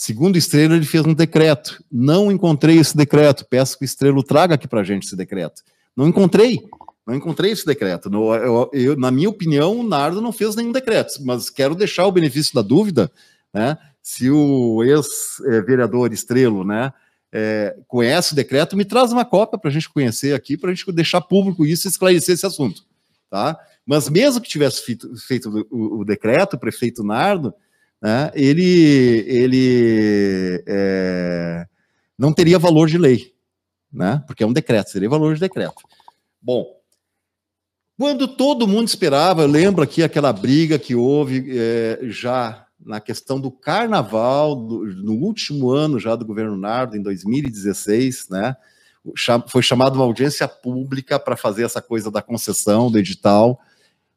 Segundo Estrela, ele fez um decreto. Não encontrei esse decreto. Peço que o Estrela traga aqui para a gente esse decreto. Não encontrei. Não encontrei esse decreto. No, eu, eu, na minha opinião, o Nardo não fez nenhum decreto, mas quero deixar o benefício da dúvida, né? Se o ex-vereador Estrelo, né, é, conhece o decreto, me traz uma cópia para a gente conhecer aqui, para a gente deixar público isso e esclarecer esse assunto, tá? Mas mesmo que tivesse feito, feito o, o decreto, o prefeito Nardo, né, ele, ele é, não teria valor de lei, né, porque é um decreto, seria valor de decreto. Bom, quando todo mundo esperava, eu lembro aqui aquela briga que houve é, já na questão do carnaval, do, no último ano já do governo Nardo, em 2016, né, foi chamada uma audiência pública para fazer essa coisa da concessão, do edital,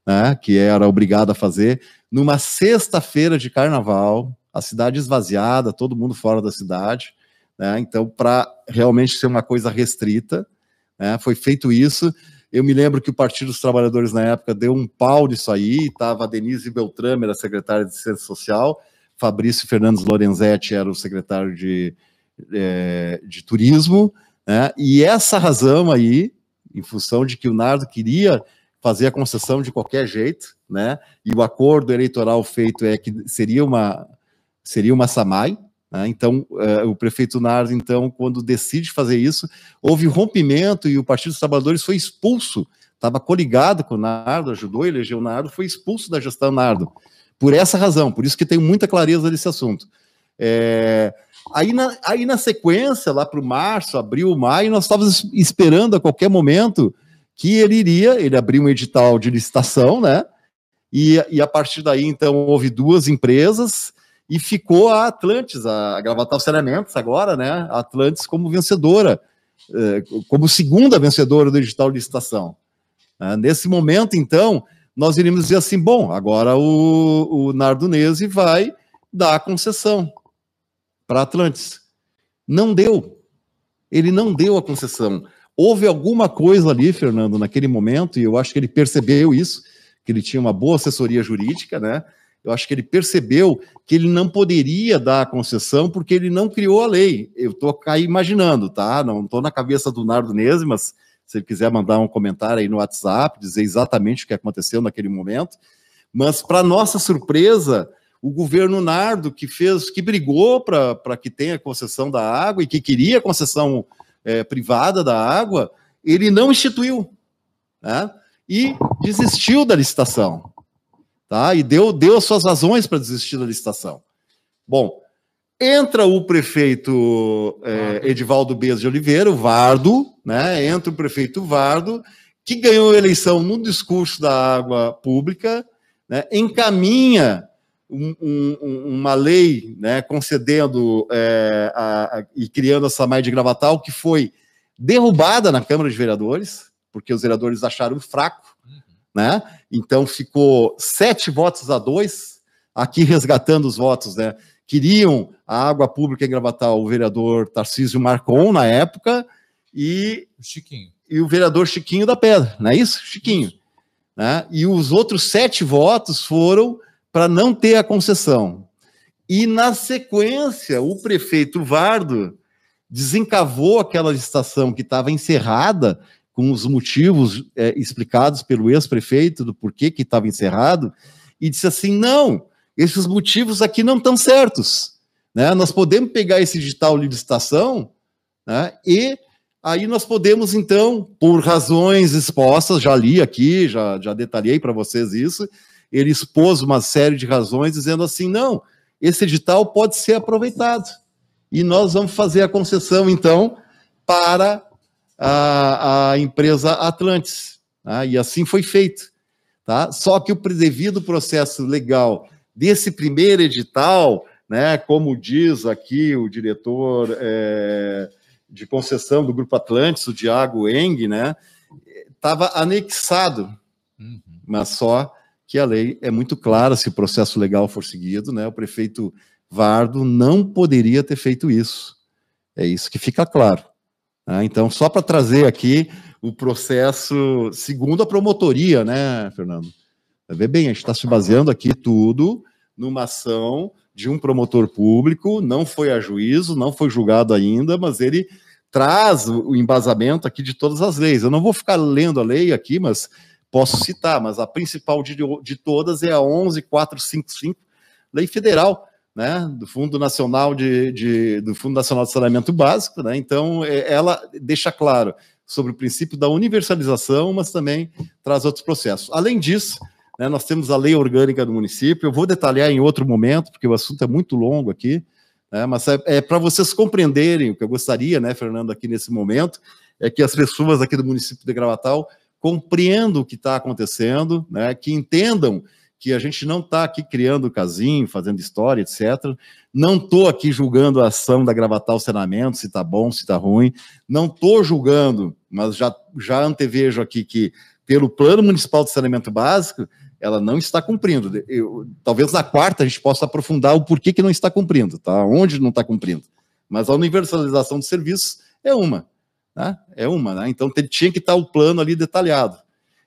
né, que era obrigado a fazer, numa sexta-feira de carnaval, a cidade esvaziada, todo mundo fora da cidade, né, então para realmente ser uma coisa restrita, né, foi feito isso. Eu me lembro que o Partido dos Trabalhadores na época deu um pau nisso aí, estava a Denise Beltrame, era secretária de Ciência Social, Fabrício Fernandes Lorenzetti era o secretário de, é, de Turismo, né, e essa razão aí, em função de que o Nardo queria fazer a concessão de qualquer jeito, né? E o acordo eleitoral feito é que seria uma seria uma SAMAI, né? Então, uh, o prefeito Nardo, então, quando decide fazer isso, houve rompimento e o Partido dos Trabalhadores foi expulso. Estava coligado com o Nardo, ajudou a eleger o Nardo, foi expulso da gestão Nardo. Por essa razão, por isso que tenho muita clareza nesse assunto. É, aí, na, aí na sequência, lá para o março, abril, maio, nós estávamos esperando a qualquer momento que ele iria, ele abriu um edital de licitação, né? E, e a partir daí, então, houve duas empresas e ficou a Atlantis, a, Gravatal Saneamentos agora, né? A Atlantis como vencedora, eh, como segunda vencedora do edital de licitação. Ah, nesse momento, então, nós iríamos dizer assim, bom, agora o, o vai dar a concessão para Atlantis. Não deu. Ele não deu a concessão. Houve alguma coisa ali, Fernando, naquele momento, e eu acho que ele percebeu isso, que ele tinha uma boa assessoria jurídica, né? Eu acho que ele percebeu que ele não poderia dar a concessão porque ele não criou a lei. Eu estou aí imaginando, tá? Não estou na cabeça do Nardo Nese, mas se ele quiser mandar um comentário aí no WhatsApp, dizer exatamente o que aconteceu naquele momento. Mas, para nossa surpresa, o governo Nardo, que fez, que brigou para que tenha concessão da água e que queria concessão é, privada da água, ele não instituiu né? e desistiu da licitação. Tá? E deu, deu as suas razões para desistir da licitação. Bom, entra o prefeito é, Edivaldo Bez de Oliveira, o Vardo, né? entra o prefeito Vardo, que ganhou a eleição no discurso da água pública, né? encaminha um, um, uma lei né, concedendo é, a, a, e criando essa maia de gravatal que foi derrubada na Câmara de Vereadores, porque os vereadores acharam fraco, uhum. né? Então ficou sete votos a dois, aqui resgatando os votos, né? Queriam a água pública em Gravatal, o vereador Tarcísio Marcon, na época, e,
Chiquinho.
e o vereador Chiquinho da Pedra, não é isso? Chiquinho. Né? E os outros sete votos foram para não ter a concessão. E, na sequência, o prefeito Vardo desencavou aquela licitação que estava encerrada, com os motivos é, explicados pelo ex-prefeito do porquê que estava encerrado, e disse assim: não, esses motivos aqui não estão certos. Né? Nós podemos pegar esse digital de licitação né, e Aí nós podemos, então, por razões expostas, já li aqui, já, já detalhei para vocês isso, ele expôs uma série de razões dizendo assim: não, esse edital pode ser aproveitado. E nós vamos fazer a concessão, então, para a, a empresa Atlantis. Tá? E assim foi feito. Tá? Só que o devido processo legal desse primeiro edital, né, como diz aqui o diretor. É, de concessão do Grupo Atlantis, o Diago Eng, né, estava anexado, uhum. mas só que a lei é muito clara se o processo legal for seguido, né, o prefeito Vardo não poderia ter feito isso. É isso que fica claro. Né? Então, só para trazer aqui o processo segundo a promotoria, né, Fernando? Vê bem, a gente está se baseando aqui tudo numa ação de um promotor público, não foi a juízo, não foi julgado ainda, mas ele traz o embasamento aqui de todas as leis. Eu não vou ficar lendo a lei aqui, mas posso citar, mas a principal de, de todas é a 11455, lei federal, né, do Fundo Nacional de, de, do Fundo Nacional de Saneamento Básico, né? Então, é, ela deixa claro sobre o princípio da universalização, mas também traz outros processos. Além disso, né, nós temos a lei orgânica do município. Eu vou detalhar em outro momento, porque o assunto é muito longo aqui. Né, mas é, é para vocês compreenderem o que eu gostaria, né, Fernando, aqui nesse momento, é que as pessoas aqui do município de Gravatal compreendam o que está acontecendo, né, que entendam que a gente não está aqui criando casinho, fazendo história, etc. Não estou aqui julgando a ação da Gravatal Senamento, se está bom, se está ruim. Não estou julgando, mas já, já antevejo aqui que, pelo Plano Municipal de Saneamento Básico, ela não está cumprindo. Eu, talvez na quarta a gente possa aprofundar o porquê que não está cumprindo, tá? Onde não está cumprindo. Mas a universalização de serviços é uma, né? É uma, né? Então tinha que estar o plano ali detalhado.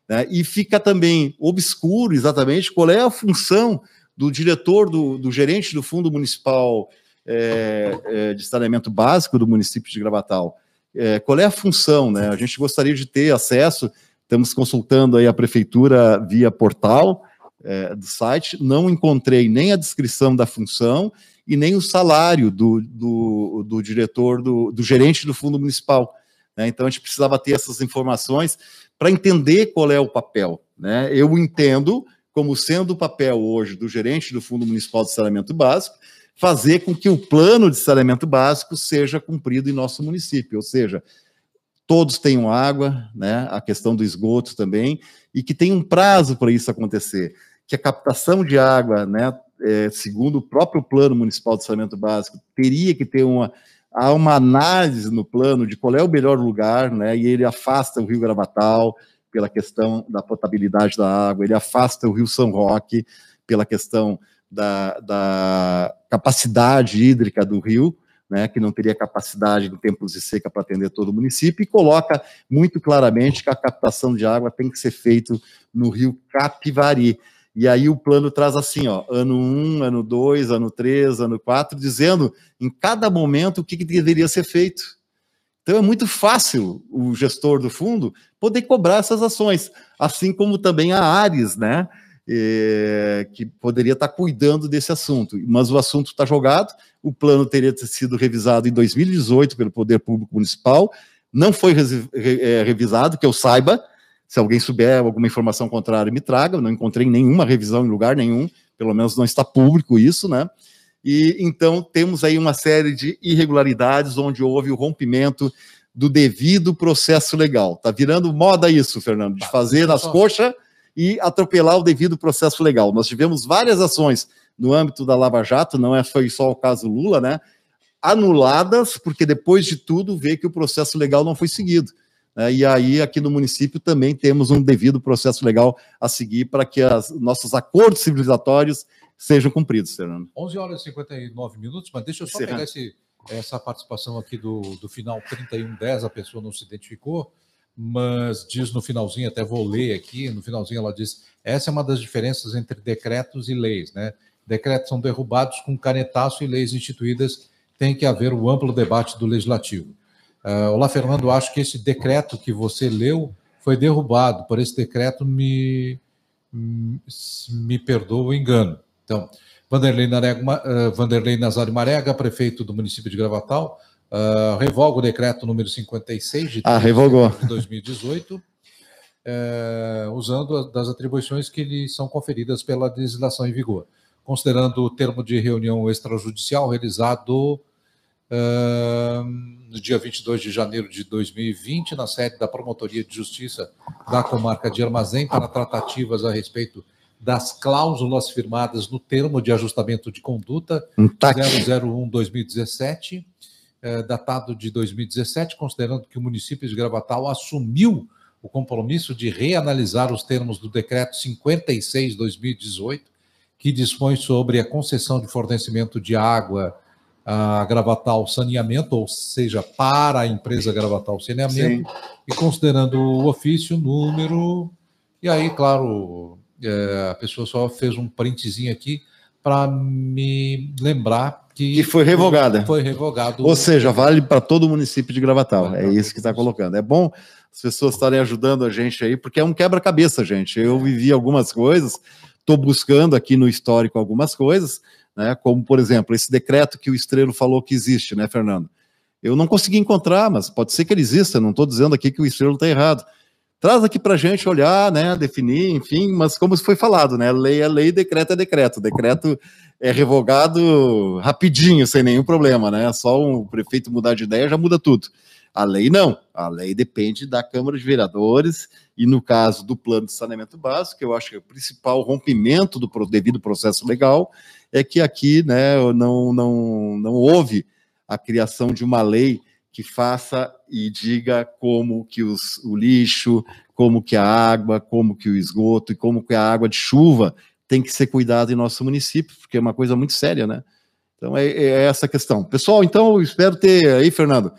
Né? E fica também obscuro exatamente qual é a função do diretor, do, do gerente do Fundo Municipal é, é, de Saneamento Básico do município de Gravatal. É, qual é a função, né? A gente gostaria de ter acesso Estamos consultando aí a prefeitura via portal é, do site. Não encontrei nem a descrição da função e nem o salário do, do, do diretor, do, do, gerente do fundo municipal. Né? Então a gente precisava ter essas informações para entender qual é o papel. Né? Eu entendo como sendo o papel hoje do gerente do Fundo Municipal de Saneamento Básico, fazer com que o plano de saneamento básico seja cumprido em nosso município, ou seja, todos tenham água, né? A questão do esgoto também, e que tem um prazo para isso acontecer, que a captação de água, né? É, segundo o próprio plano municipal de saneamento básico, teria que ter uma há uma análise no plano de qual é o melhor lugar, né? E ele afasta o Rio Gravatal pela questão da potabilidade da água, ele afasta o Rio São Roque pela questão da, da capacidade hídrica do rio, né, que não teria capacidade em tempos de seca para atender todo o município, e coloca muito claramente que a captação de água tem que ser feita no rio Capivari. E aí o plano traz assim, ó, ano 1, um, ano 2, ano 3, ano 4, dizendo em cada momento o que, que deveria ser feito. Então é muito fácil o gestor do fundo poder cobrar essas ações, assim como também a Ares, né? é, que poderia estar cuidando desse assunto. Mas o assunto está jogado, o plano teria sido revisado em 2018 pelo Poder Público Municipal, não foi é, revisado, que eu saiba. Se alguém souber alguma informação contrária, me traga. não encontrei nenhuma revisão em lugar nenhum, pelo menos não está público isso, né? E então temos aí uma série de irregularidades onde houve o rompimento do devido processo legal. Está virando moda isso, Fernando, de tá, fazer nas coxas e atropelar o devido processo legal. Nós tivemos várias ações no âmbito da Lava Jato, não é foi só o caso Lula, né? Anuladas, porque depois de tudo vê que o processo legal não foi seguido. Né? E aí, aqui no município, também temos um devido processo legal a seguir para que as, nossos acordos civilizatórios sejam cumpridos, Fernando.
11 horas e 59 minutos, mas deixa eu só pegar esse, essa participação aqui do, do final 3110, a pessoa não se identificou mas diz no finalzinho, até vou ler aqui, no finalzinho ela diz: essa é uma das diferenças entre decretos e leis, né? Decretos são derrubados com canetaço e leis instituídas tem que haver o um amplo debate do legislativo. Uh, olá, Fernando, acho que esse decreto que você leu foi derrubado. Por esse decreto, me, me perdoa o engano. Então, Vanderlei, Narega, uh, Vanderlei Nazário Marega, prefeito do município de Gravatal, uh, revoga o decreto número 56 de,
ah, revogou.
de 2018, é, usando das atribuições que lhe são conferidas pela legislação em vigor, considerando o termo de reunião extrajudicial realizado uh, no dia 22 de janeiro de 2020, na sede da Promotoria de Justiça da Comarca de Armazém, para tratativas a respeito das cláusulas firmadas no termo de ajustamento de conduta
um
001-2017, eh, datado de 2017, considerando que o município de Gravatal assumiu o compromisso de reanalisar os termos do decreto 56-2018, que dispõe sobre a concessão de fornecimento de água a Gravatal Saneamento, ou seja, para a empresa Gravatal Saneamento, Sim. e considerando o ofício, número, e aí, claro, é, a pessoa só fez um printzinho aqui para me lembrar que.
Que foi revogada.
Foi revogado.
Ou seja, vale para todo o município de Gravatal. É, é isso que está colocando. É bom as pessoas estarem ajudando a gente aí, porque é um quebra-cabeça, gente. Eu vivi algumas coisas, estou buscando aqui no histórico algumas coisas, né? Como, por exemplo, esse decreto que o Estrelo falou que existe, né, Fernando? Eu não consegui encontrar, mas pode ser que ele exista. Não estou dizendo aqui que o Estrelo está errado. Traz aqui para a gente olhar, né, definir, enfim, mas como foi falado, né, lei é lei, decreto é decreto. Decreto é revogado rapidinho, sem nenhum problema, né? Só o prefeito mudar de ideia já muda tudo. A lei não. A lei depende da Câmara de Vereadores e, no caso do plano de saneamento básico, eu acho que o principal rompimento do devido processo legal é que aqui né, não, não, não houve a criação de uma lei que faça e diga como que os, o lixo, como que a água, como que o esgoto e como que a água de chuva tem que ser cuidado em nosso município, porque é uma coisa muito séria, né? Então é, é essa questão. Pessoal, então eu espero ter aí, Fernando,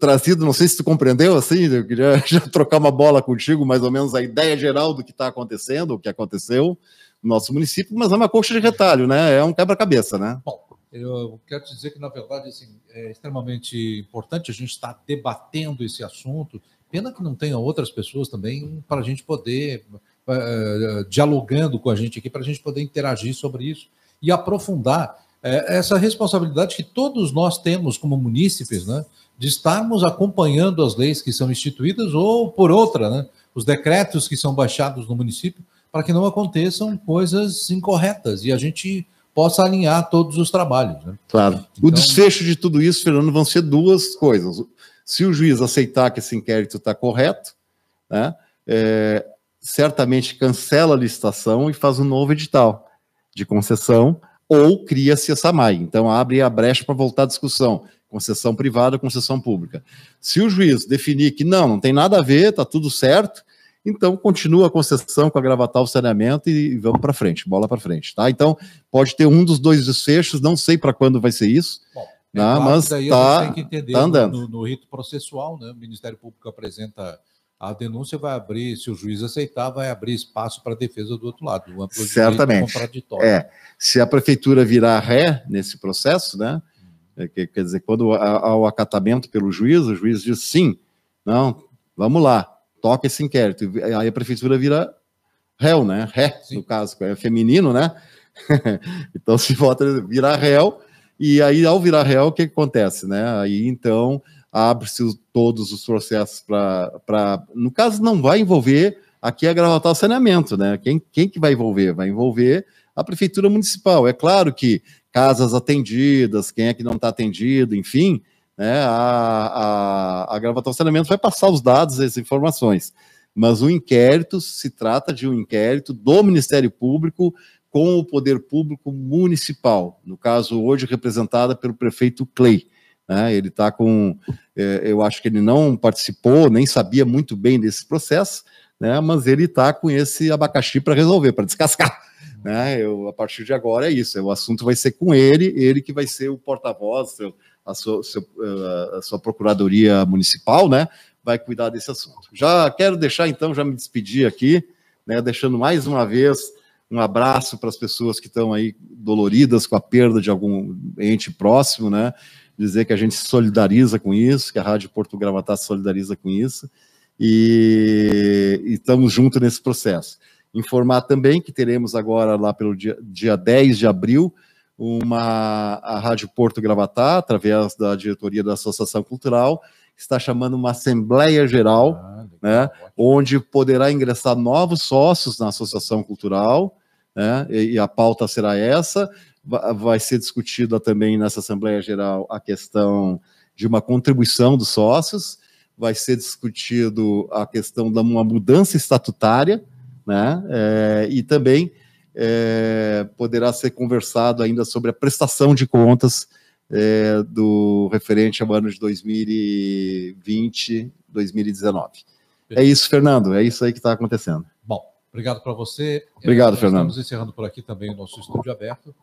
trazido, não sei se tu compreendeu, assim, eu queria já trocar uma bola contigo, mais ou menos a ideia geral do que está acontecendo, o que aconteceu no nosso município, mas é uma coxa de retalho, né? É um quebra-cabeça, né?
Bom, eu quero dizer que, na verdade, assim, é extremamente importante a gente estar debatendo esse assunto. Pena que não tenha outras pessoas também para a gente poder, uh, dialogando com a gente aqui, para a gente poder interagir sobre isso e aprofundar uh, essa responsabilidade que todos nós temos como munícipes, né, de estarmos acompanhando as leis que são instituídas ou, por outra, né, os decretos que são baixados no município, para que não aconteçam coisas incorretas e a gente possa alinhar todos os trabalhos. Né?
Claro. Então... O desfecho de tudo isso, Fernando, vão ser duas coisas. Se o juiz aceitar que esse inquérito está correto, né, é, certamente cancela a licitação e faz um novo edital de concessão ou cria-se essa MAI. Então abre a brecha para voltar à discussão. Concessão privada, concessão pública. Se o juiz definir que não, não tem nada a ver, está tudo certo, então, continua a concessão com a Gravatal Saneamento e vamos para frente, bola para frente, tá? Então, pode ter um dos dois desfechos, não sei para quando vai ser isso, Bom, é né? mas está tá andando.
No, no, rito processual, né? o Ministério Público apresenta a denúncia, vai abrir, se o juiz aceitar, vai abrir espaço para a defesa do outro lado,
Certamente. É, se a prefeitura virar ré nesse processo, né? É, quer dizer, quando há o acatamento pelo juiz, o juiz diz sim, não, vamos lá, toca esse inquérito. Aí a prefeitura vira réu, né? Ré, no caso, é feminino, né? então se vota virar réu, e aí ao virar réu, o que, que acontece, né? Aí então abre-se todos os processos para. No caso, não vai envolver aqui a gravatar o saneamento, né? Quem, quem que vai envolver? Vai envolver a prefeitura municipal. É claro que casas atendidas, quem é que não está atendido, enfim, né, a, a, a gravação saneamento vai passar os dados, as informações. Mas o inquérito se trata de um inquérito do Ministério Público com o poder público municipal, no caso hoje representada pelo prefeito Clay. Né, ele está com, é, eu acho que ele não participou, nem sabia muito bem desse processo, né, mas ele está com esse abacaxi para resolver, para descascar. Né, eu, a partir de agora é isso, o assunto vai ser com ele, ele que vai ser o porta-voz, a sua, seu, eh, a sua procuradoria municipal, né, vai cuidar desse assunto. Já quero deixar, então, já me despedir aqui, né, deixando mais uma vez um abraço para as pessoas que estão aí doloridas com a perda de algum ente próximo, né, dizer que a gente se solidariza com isso, que a Rádio Porto Gravatá se solidariza com isso, e, e estamos juntos nesse processo. Informar também que teremos agora, lá pelo dia, dia 10 de abril, uma a Rádio Porto Gravatá, através da diretoria da Associação Cultural, está chamando uma Assembleia Geral, ah, né, onde poderá ingressar novos sócios na Associação Cultural, né, e, e a pauta será essa. Vai ser discutida também nessa Assembleia Geral a questão de uma contribuição dos sócios, vai ser discutido a questão de uma mudança estatutária, né, é, e também é, poderá ser conversado ainda sobre a prestação de contas é, do referente ao ano de 2020, 2019. É isso, Fernando, é isso aí que está acontecendo.
Bom, obrigado para você.
Obrigado, Nós Fernando.
Estamos encerrando por aqui também o nosso estúdio aberto.